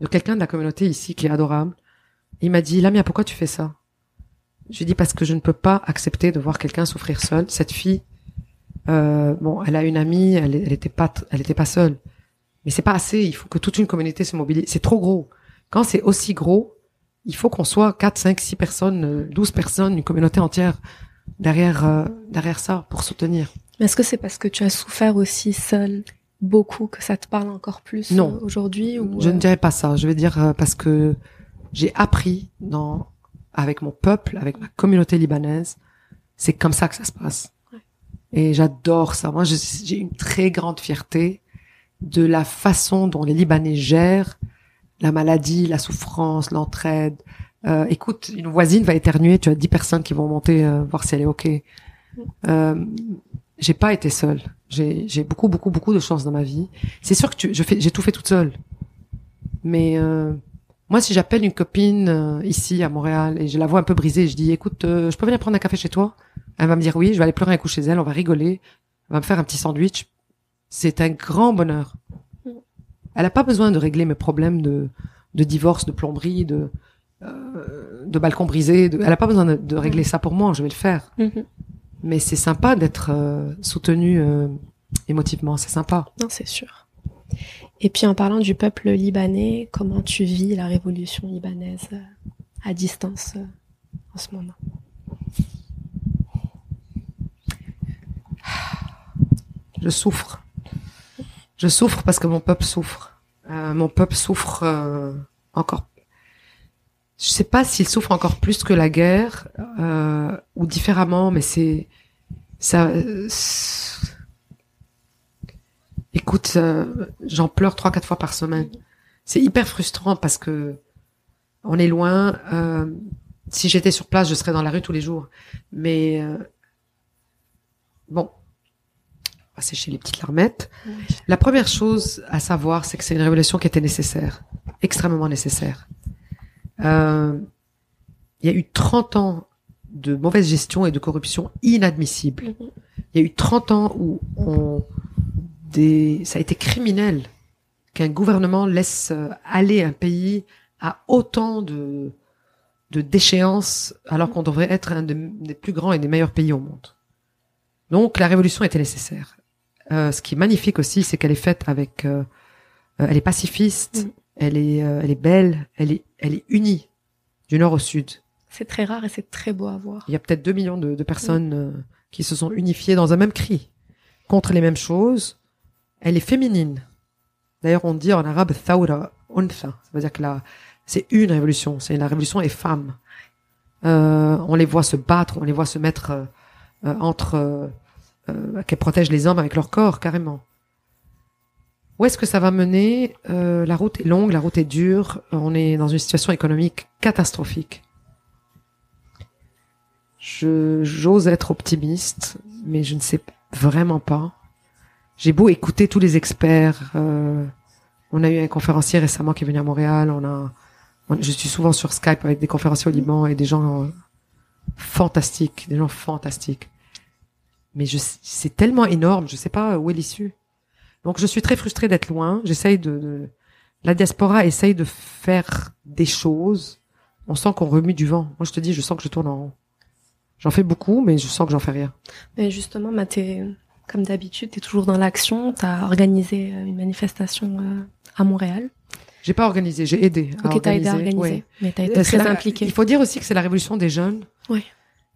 de quelqu'un de la communauté ici qui est adorable. Il m'a dit, Lamia, pourquoi tu fais ça? Je lui dit parce que je ne peux pas accepter de voir quelqu'un souffrir seul. Cette fille, euh, bon, elle a une amie, elle, elle était pas, elle était pas seule. Mais c'est pas assez. Il faut que toute une communauté se mobilise. C'est trop gros. Quand c'est aussi gros, il faut qu'on soit 4, 5, 6 personnes, 12 personnes, une communauté entière derrière, euh, derrière ça pour soutenir. Est-ce que c'est parce que tu as souffert aussi seul beaucoup que ça te parle encore plus non. Euh, aujourd'hui ou Je ne euh? dirais pas ça. Je vais dire euh, parce que j'ai appris dans avec mon peuple, avec ma communauté libanaise, c'est comme ça que ça se passe. Et j'adore ça. Moi, j'ai une très grande fierté de la façon dont les Libanais gèrent la maladie, la souffrance, l'entraide. Euh, écoute, une voisine va éternuer, tu as dix personnes qui vont monter voir si elle est ok. Mm. Euh, j'ai pas été seule. J'ai beaucoup, beaucoup, beaucoup de chance dans ma vie. C'est sûr que tu, je fais, j'ai tout fait toute seule. Mais euh, moi, si j'appelle une copine euh, ici à Montréal et je la vois un peu brisée, je dis, écoute, euh, je peux venir prendre un café chez toi? Elle va me dire oui. Je vais aller pleurer un coup chez elle. On va rigoler. Elle va me faire un petit sandwich. C'est un grand bonheur. Elle a pas besoin de régler mes problèmes de, de divorce, de plomberie, de de balcon brisé. De... Elle a pas besoin de, régler ça pour moi. Je vais le faire. Mm-hmm. Mais c'est sympa d'être euh, soutenu euh, émotivement, c'est sympa. Non, c'est sûr. Et puis en parlant du peuple libanais, comment tu vis la révolution libanaise euh, à distance en ce moment? Je souffre. Je souffre parce que mon peuple souffre. mon peuple souffre encore je sais pas s'il souffre encore plus que la guerre euh, ou différemment, mais c'est ça. écoute, euh, j'en pleure trois quatre fois par semaine. C'est hyper frustrant parce que on est loin. Euh, si j'étais sur place, je serais dans la rue tous les jours. Mais euh, bon, on va sécher les petites larmettes. La première chose à savoir, c'est que c'est une révolution qui était nécessaire, extrêmement nécessaire. Euh, il y a eu 30 ans de mauvaise gestion et de corruption inadmissible. Mhm. Il y a eu 30 ans où on, des, ça a été criminel qu'un gouvernement laisse euh, aller un pays à autant de, de déchéances alors qu'on devrait être un des plus grands et des meilleurs pays au monde. Donc la révolution était nécessaire. Euh, ce qui est magnifique aussi, c'est qu'elle est faite avec, euh, euh elle est pacifiste, mhm. elle est, elle est belle, elle est elle est unie du nord au sud. C'est très rare et c'est très beau à voir. Il y a peut-être deux millions de, personnes euh, qui se sont unifiées dans un même cri contre les mêmes choses. Elle est féminine. D'ailleurs, on dit en arabe thawra untha. Ça veut dire que là, c'est une révolution. C'est la révolution est femme. Euh, on les voit se battre, on les voit se mettre euh, euh, entre, euh, qu'elles protègent les hommes avec leur corps carrément. Où est-ce que ça va mener Euh, La route est longue, la route est dure. On est dans une situation économique catastrophique. Je j'ose être optimiste, mais je ne sais vraiment pas. J'ai beau écouter tous les experts. euh, on a eu un conférencier récemment qui est venu à Montréal. On a, je suis souvent sur Skype avec des conférenciers au Liban et des gens euh, fantastiques, des gens fantastiques. Mais je, c'est tellement énorme, je sais pas où est l'issue. Donc je suis très frustrée d'être loin. J'essaye de, de- la diaspora essaye de faire des choses. On sent qu'on remue du vent. Moi je te dis, je sens que je tourne en rond. J'en fais beaucoup, mais je sens que j'en fais rien. Mais justement, bah, t'es, comme d'habitude, t'es toujours dans l'action. T'as organisé euh, une manifestation euh, à Montréal. J'ai pas organisé, j'ai aidé. à Ok, t'as aidé à organiser, ouais. Mais t'as Euh, été c'est très la- impliqué. Il faut dire aussi que c'est la révolution des jeunes. Oui.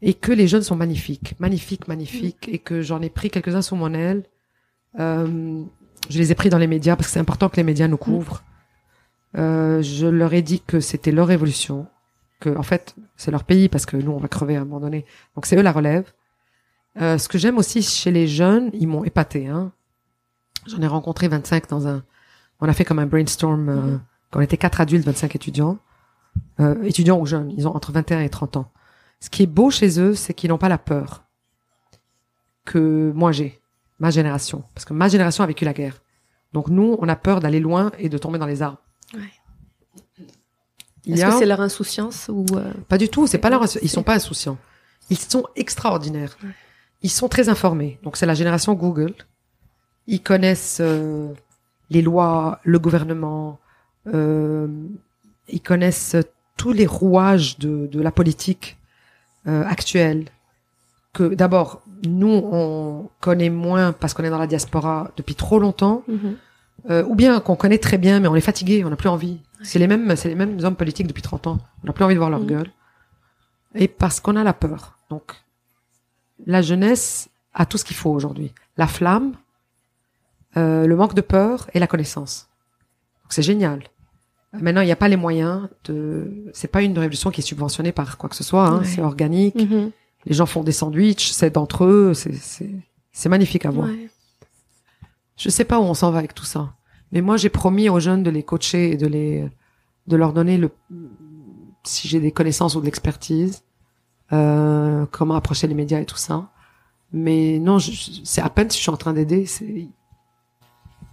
Et que les jeunes sont magnifiques, magnifiques, magnifiques, et que j'en ai pris quelques-uns sous mon aile. Euh, je les ai pris dans les médias parce que c'est important que les médias nous couvrent. Euh, je leur ai dit que c'était leur révolution, que en fait c'est leur pays parce que nous on va crever à un moment donné. Donc c'est eux la relève. Euh, ce que j'aime aussi chez les jeunes, ils m'ont épaté. Hein. J'en ai rencontré 25 dans un. On a fait comme un brainstorm. Euh, Mhm. Quand on était quatre adultes, 25 étudiants, euh, étudiants ou jeunes, ils ont entre 21 et 30 ans. Ce qui est beau chez eux, c'est qu'ils n'ont pas la peur que moi j'ai, ma génération, parce que ma génération a vécu la guerre. Donc nous, on a peur d'aller loin et de tomber dans les arbres. Ouais. Est-ce a- que c'est leur insouciance ou euh, pas du tout, c'est pas leur, ils sont pas insouciants. Ils sont extraordinaires. Ouais. Ils sont très informés. Donc c'est la génération Google. Ils connaissent euh, les lois, le gouvernement. euh, ils connaissent tous les rouages de, de la politique actuelle. Que d'abord nous on connaît moins parce qu'on est dans la diaspora depuis trop longtemps, mhm. euh, ou bien qu'on connaît très bien mais on est fatigué, on n'a plus envie. C'est les mêmes, c'est les mêmes hommes politiques depuis 30 ans. On n'a plus envie de voir leur Mhm. gueule. Et parce qu'on a la peur. Donc, la jeunesse a tout ce qu'il faut aujourd'hui. La flamme, euh, le manque de peur et la connaissance. Donc, c'est génial. Maintenant, il n'y a pas les moyens de. C'est pas une révolution qui est subventionnée par quoi que ce soit. Hein. Ouais. C'est organique. Mhm. Les gens font des sandwichs, c'est d'entre eux. C'est magnifique à voir. Ouais. Je sais pas où on s'en va avec tout ça. Mais moi, j'ai promis aux jeunes de les coacher et de les, de leur donner le, si j'ai des connaissances ou de l'expertise, euh, comment approcher les médias et tout ça. Mais non, c'est à peine si je suis en train d'aider.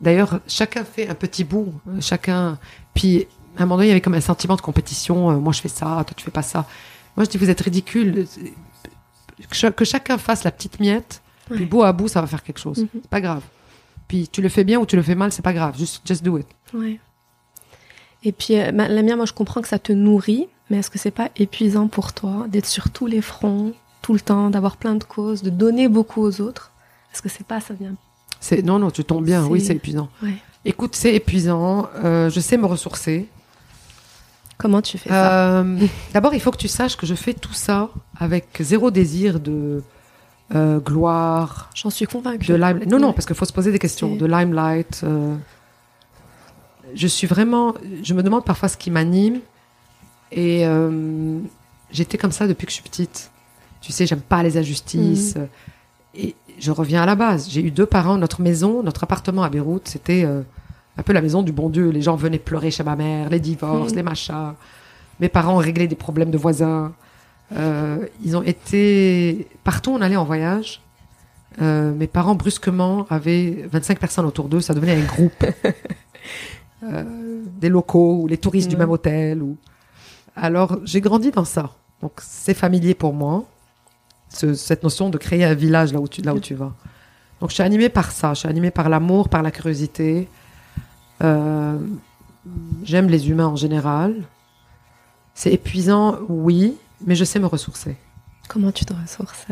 D'ailleurs, chacun fait un petit bout, euh, chacun, puis, à un moment donné, il y avait comme un sentiment de compétition. euh, moi, je fais ça, toi, tu fais pas ça. Moi, je dis, vous êtes ridicule. Que, cha- que chacun fasse la petite miette, puis bout à bout, ça va faire quelque chose. Mhm. C'est pas grave. Puis tu le fais bien ou tu le fais mal, c'est pas grave. Just, just do it. Ouais. Et puis, euh, la mienne, moi, je comprends que ça te nourrit, mais est-ce que c'est pas épuisant pour toi d'être sur tous les fronts, tout le temps, d'avoir plein de causes, de donner beaucoup aux autres? Est-ce que c'est pas, ça vient? C'est non, non, tu tombes bien. Oui, C'est- c'est épuisant. Ouais. Écoute, c'est épuisant. Euh, je sais me ressourcer. Comment tu fais ça Euh, D'abord, il faut que tu saches que je fais tout ça avec zéro désir de euh, gloire, J'en suis convaincue. de limelight. Non, non, parce qu'il faut se poser des questions. De limelight. euh, je suis vraiment. Je me demande parfois ce qui m'anime. Et j'étais comme ça depuis que je suis petite. Tu sais, j'aime pas les injustices. Euh, Et je reviens à la base. J'ai eu deux parents. Notre maison, notre appartement à Beyrouth, c'était un peu la maison du bon Dieu. Les gens venaient pleurer chez ma mère, les divorces, Mm. les machins. Mes parents réglaient des problèmes de voisins. Euh, ils ont été partout. On allait en voyage. Euh, mes parents brusquement avaient 25 personnes autour d'eux. Ça devenait un groupe. Euh, des locaux ou les touristes du Ouais. même hôtel. Ou... Alors j'ai grandi dans ça. Donc c'est familier pour moi. Ce- cette notion de créer un village là où tu là où tu vas. Donc je suis animée par ça. Je suis animée par l'amour, par la curiosité. Euh, J'aime les humains en général. C'est épuisant, oui, mais je sais me ressourcer. Comment tu te ressources?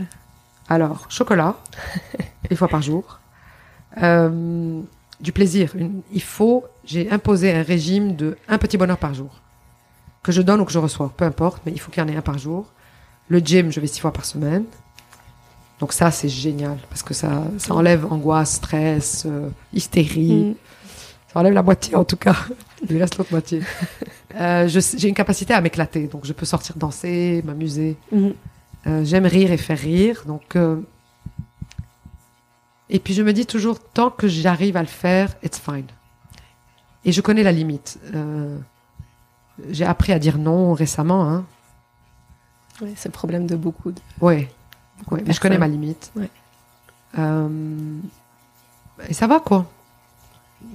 Alors, chocolat, une fois par jour. Euh, du plaisir. Une- il faut, j'ai imposé un régime de un petit bonheur par jour. Que je donne ou que je reçois, peu importe, mais il faut qu'il y en ait un par jour. Le gym, je vais six fois par semaine. Donc ça, c'est génial, parce que ça, ça enlève angoisse, stress, euh, hystérie. Mm. Enlève la moitié, en tout cas. Il reste l'autre moitié. Euh, j'ai une capacité à m'éclater, donc je peux sortir danser, m'amuser. Mhm. Euh, J'aime rire et faire rire, donc. euh, Et puis je me dis toujours, tant que j'arrive à le faire, it's fine. Et je connais la limite. J'ai appris à dire non récemment, hein. Ouais, c'est le problème de beaucoup. de- Ouais, beaucoup ouais, de mais je connais ma limite. Ouais. Et ça va quoi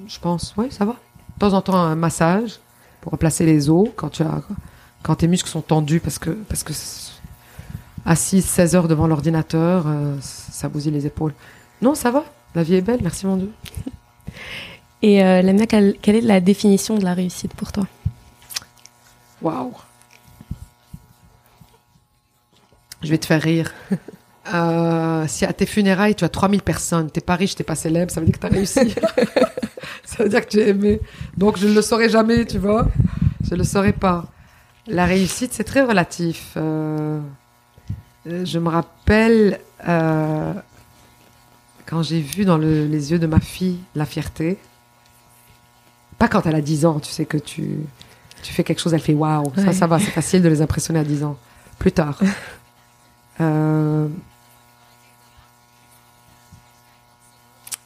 Je pense, oui, ça va. De temps en temps un massage pour replacer les os quand tu as, quand tes muscles sont tendus parce que parce que assis 16 heures devant l'ordinateur, euh, ça bousille les épaules. Non, ça va. La vie est belle, merci mon Dieu. Et euh, Lamia, quelle, quelle est la définition de la réussite pour toi? Waouh. Je vais te faire rire. Euh, si à tes funérailles, tu as 3000 personnes, t'es pas riche, t'es pas célèbre, ça veut dire que tu as réussi. ça veut dire que tu es aimé. Donc je ne le saurai jamais, tu vois. Je le saurai pas. La réussite, c'est très relatif. Euh, je me rappelle euh, quand j'ai vu dans le- les yeux de ma fille la fierté. Pas quand elle a 10 ans, tu sais que tu, tu fais quelque chose, elle fait waouh. Ça, ça va, c'est facile de les impressionner à 10 ans. Plus tard. Euh,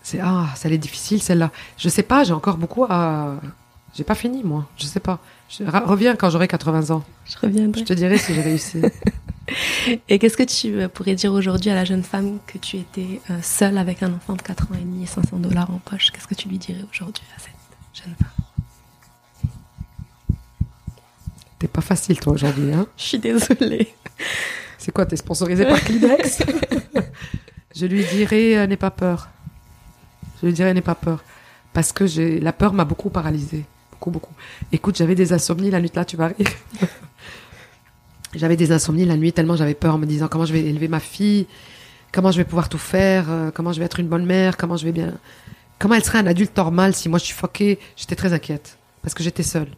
c'est ah, ça est difficile celle-là. Je sais pas, j'ai encore beaucoup à. J'ai pas fini moi. Je sais pas. Je reviens quand j'aurai 80 ans. Je reviendrai. Je te dirai si j'ai réussi. Et qu'est-ce que tu euh, pourrais dire aujourd'hui à la jeune femme que tu étais euh, seule avec un enfant de 4 ans et demi et 500 dollars en poche? Qu'est-ce que tu lui dirais aujourd'hui à cette jeune femme? T'es pas facile toi aujourd'hui, hein Je suis désolée. C'est quoi T'es sponsorisé par Kleenex? Je lui dirai euh, n'aie pas peur. Je lui dirai n'aie pas peur parce que j'ai la peur m'a beaucoup paralysée, beaucoup beaucoup. Écoute, j'avais des insomnies la nuit là, tu vas rire. j'avais des insomnies la nuit tellement j'avais peur en me disant comment je vais élever ma fille, comment je vais pouvoir tout faire, euh, comment je vais être une bonne mère, comment je vais bien, comment elle serait un adulte normal si moi je suis foquée. J'étais très inquiète parce que j'étais seule.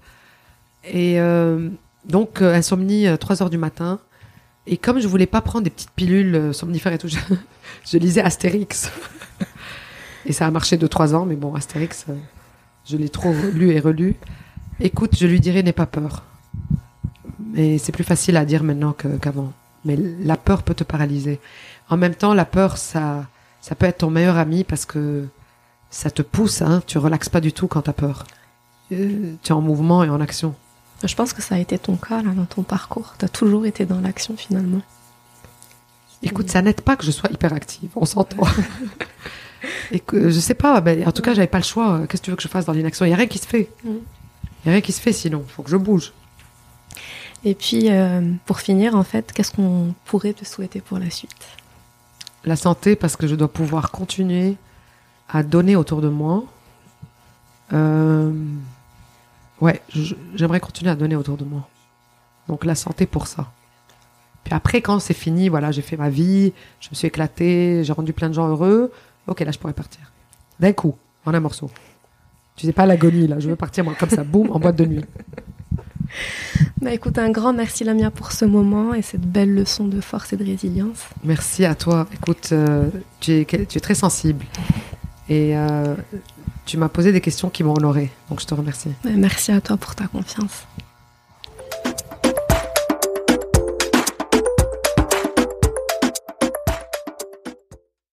Et euh, donc euh, insomnie 3 heures du matin. Et comme je voulais pas prendre des petites pilules somnifères et tout, je, je lisais Astérix. et ça a marché de trois ans, mais bon, Astérix, euh, je l'ai trop lu et relu. Écoute, je lui dirais n'aie pas peur. Mais c'est plus facile à dire maintenant qu'avant. mais la peur peut te paralyser. En même temps, la peur, ça, ça peut être ton meilleur ami parce que ça te pousse, hein. Tu relaxes pas du tout quand t'as peur. Euh, tu es en mouvement et en action. Je pense que ça a été ton cas là dans ton parcours. Tu as toujours été dans l'action finalement. Écoute, ça n'aide pas que je sois hyperactive, on s'entend. Et que je sais pas, ben, en tout cas, j'avais pas le choix. Qu'est-ce que tu veux que je fasse dans l'inaction? Il y a rien qui se fait. Mm. Il y a rien qui se fait sinon. Faut que je bouge. Et puis euh, pour finir, en fait, qu'est-ce qu'on pourrait te souhaiter pour la suite? La santé, parce que je dois pouvoir continuer à donner autour de moi. Euh, ouais, j'aimerais continuer à donner autour de moi. Donc la santé pour ça. Puis après, quand c'est fini, voilà, j'ai fait ma vie, je me suis éclatée, j'ai rendu plein de gens heureux. Ok, là, je pourrais partir. D'un coup, en un morceau. Tu sais pas l'agonie, là. Je veux partir, moi, comme ça, boum, en boîte de nuit. Bah écoute, un grand merci Lamia pour ce moment et cette belle leçon de force et de résilience. Merci à toi. Écoute, euh, tu, es, tu es très sensible. Et euh, tu m'as posé des questions qui m'ont honoré. Donc, je te remercie. Bah, merci à toi pour ta confiance.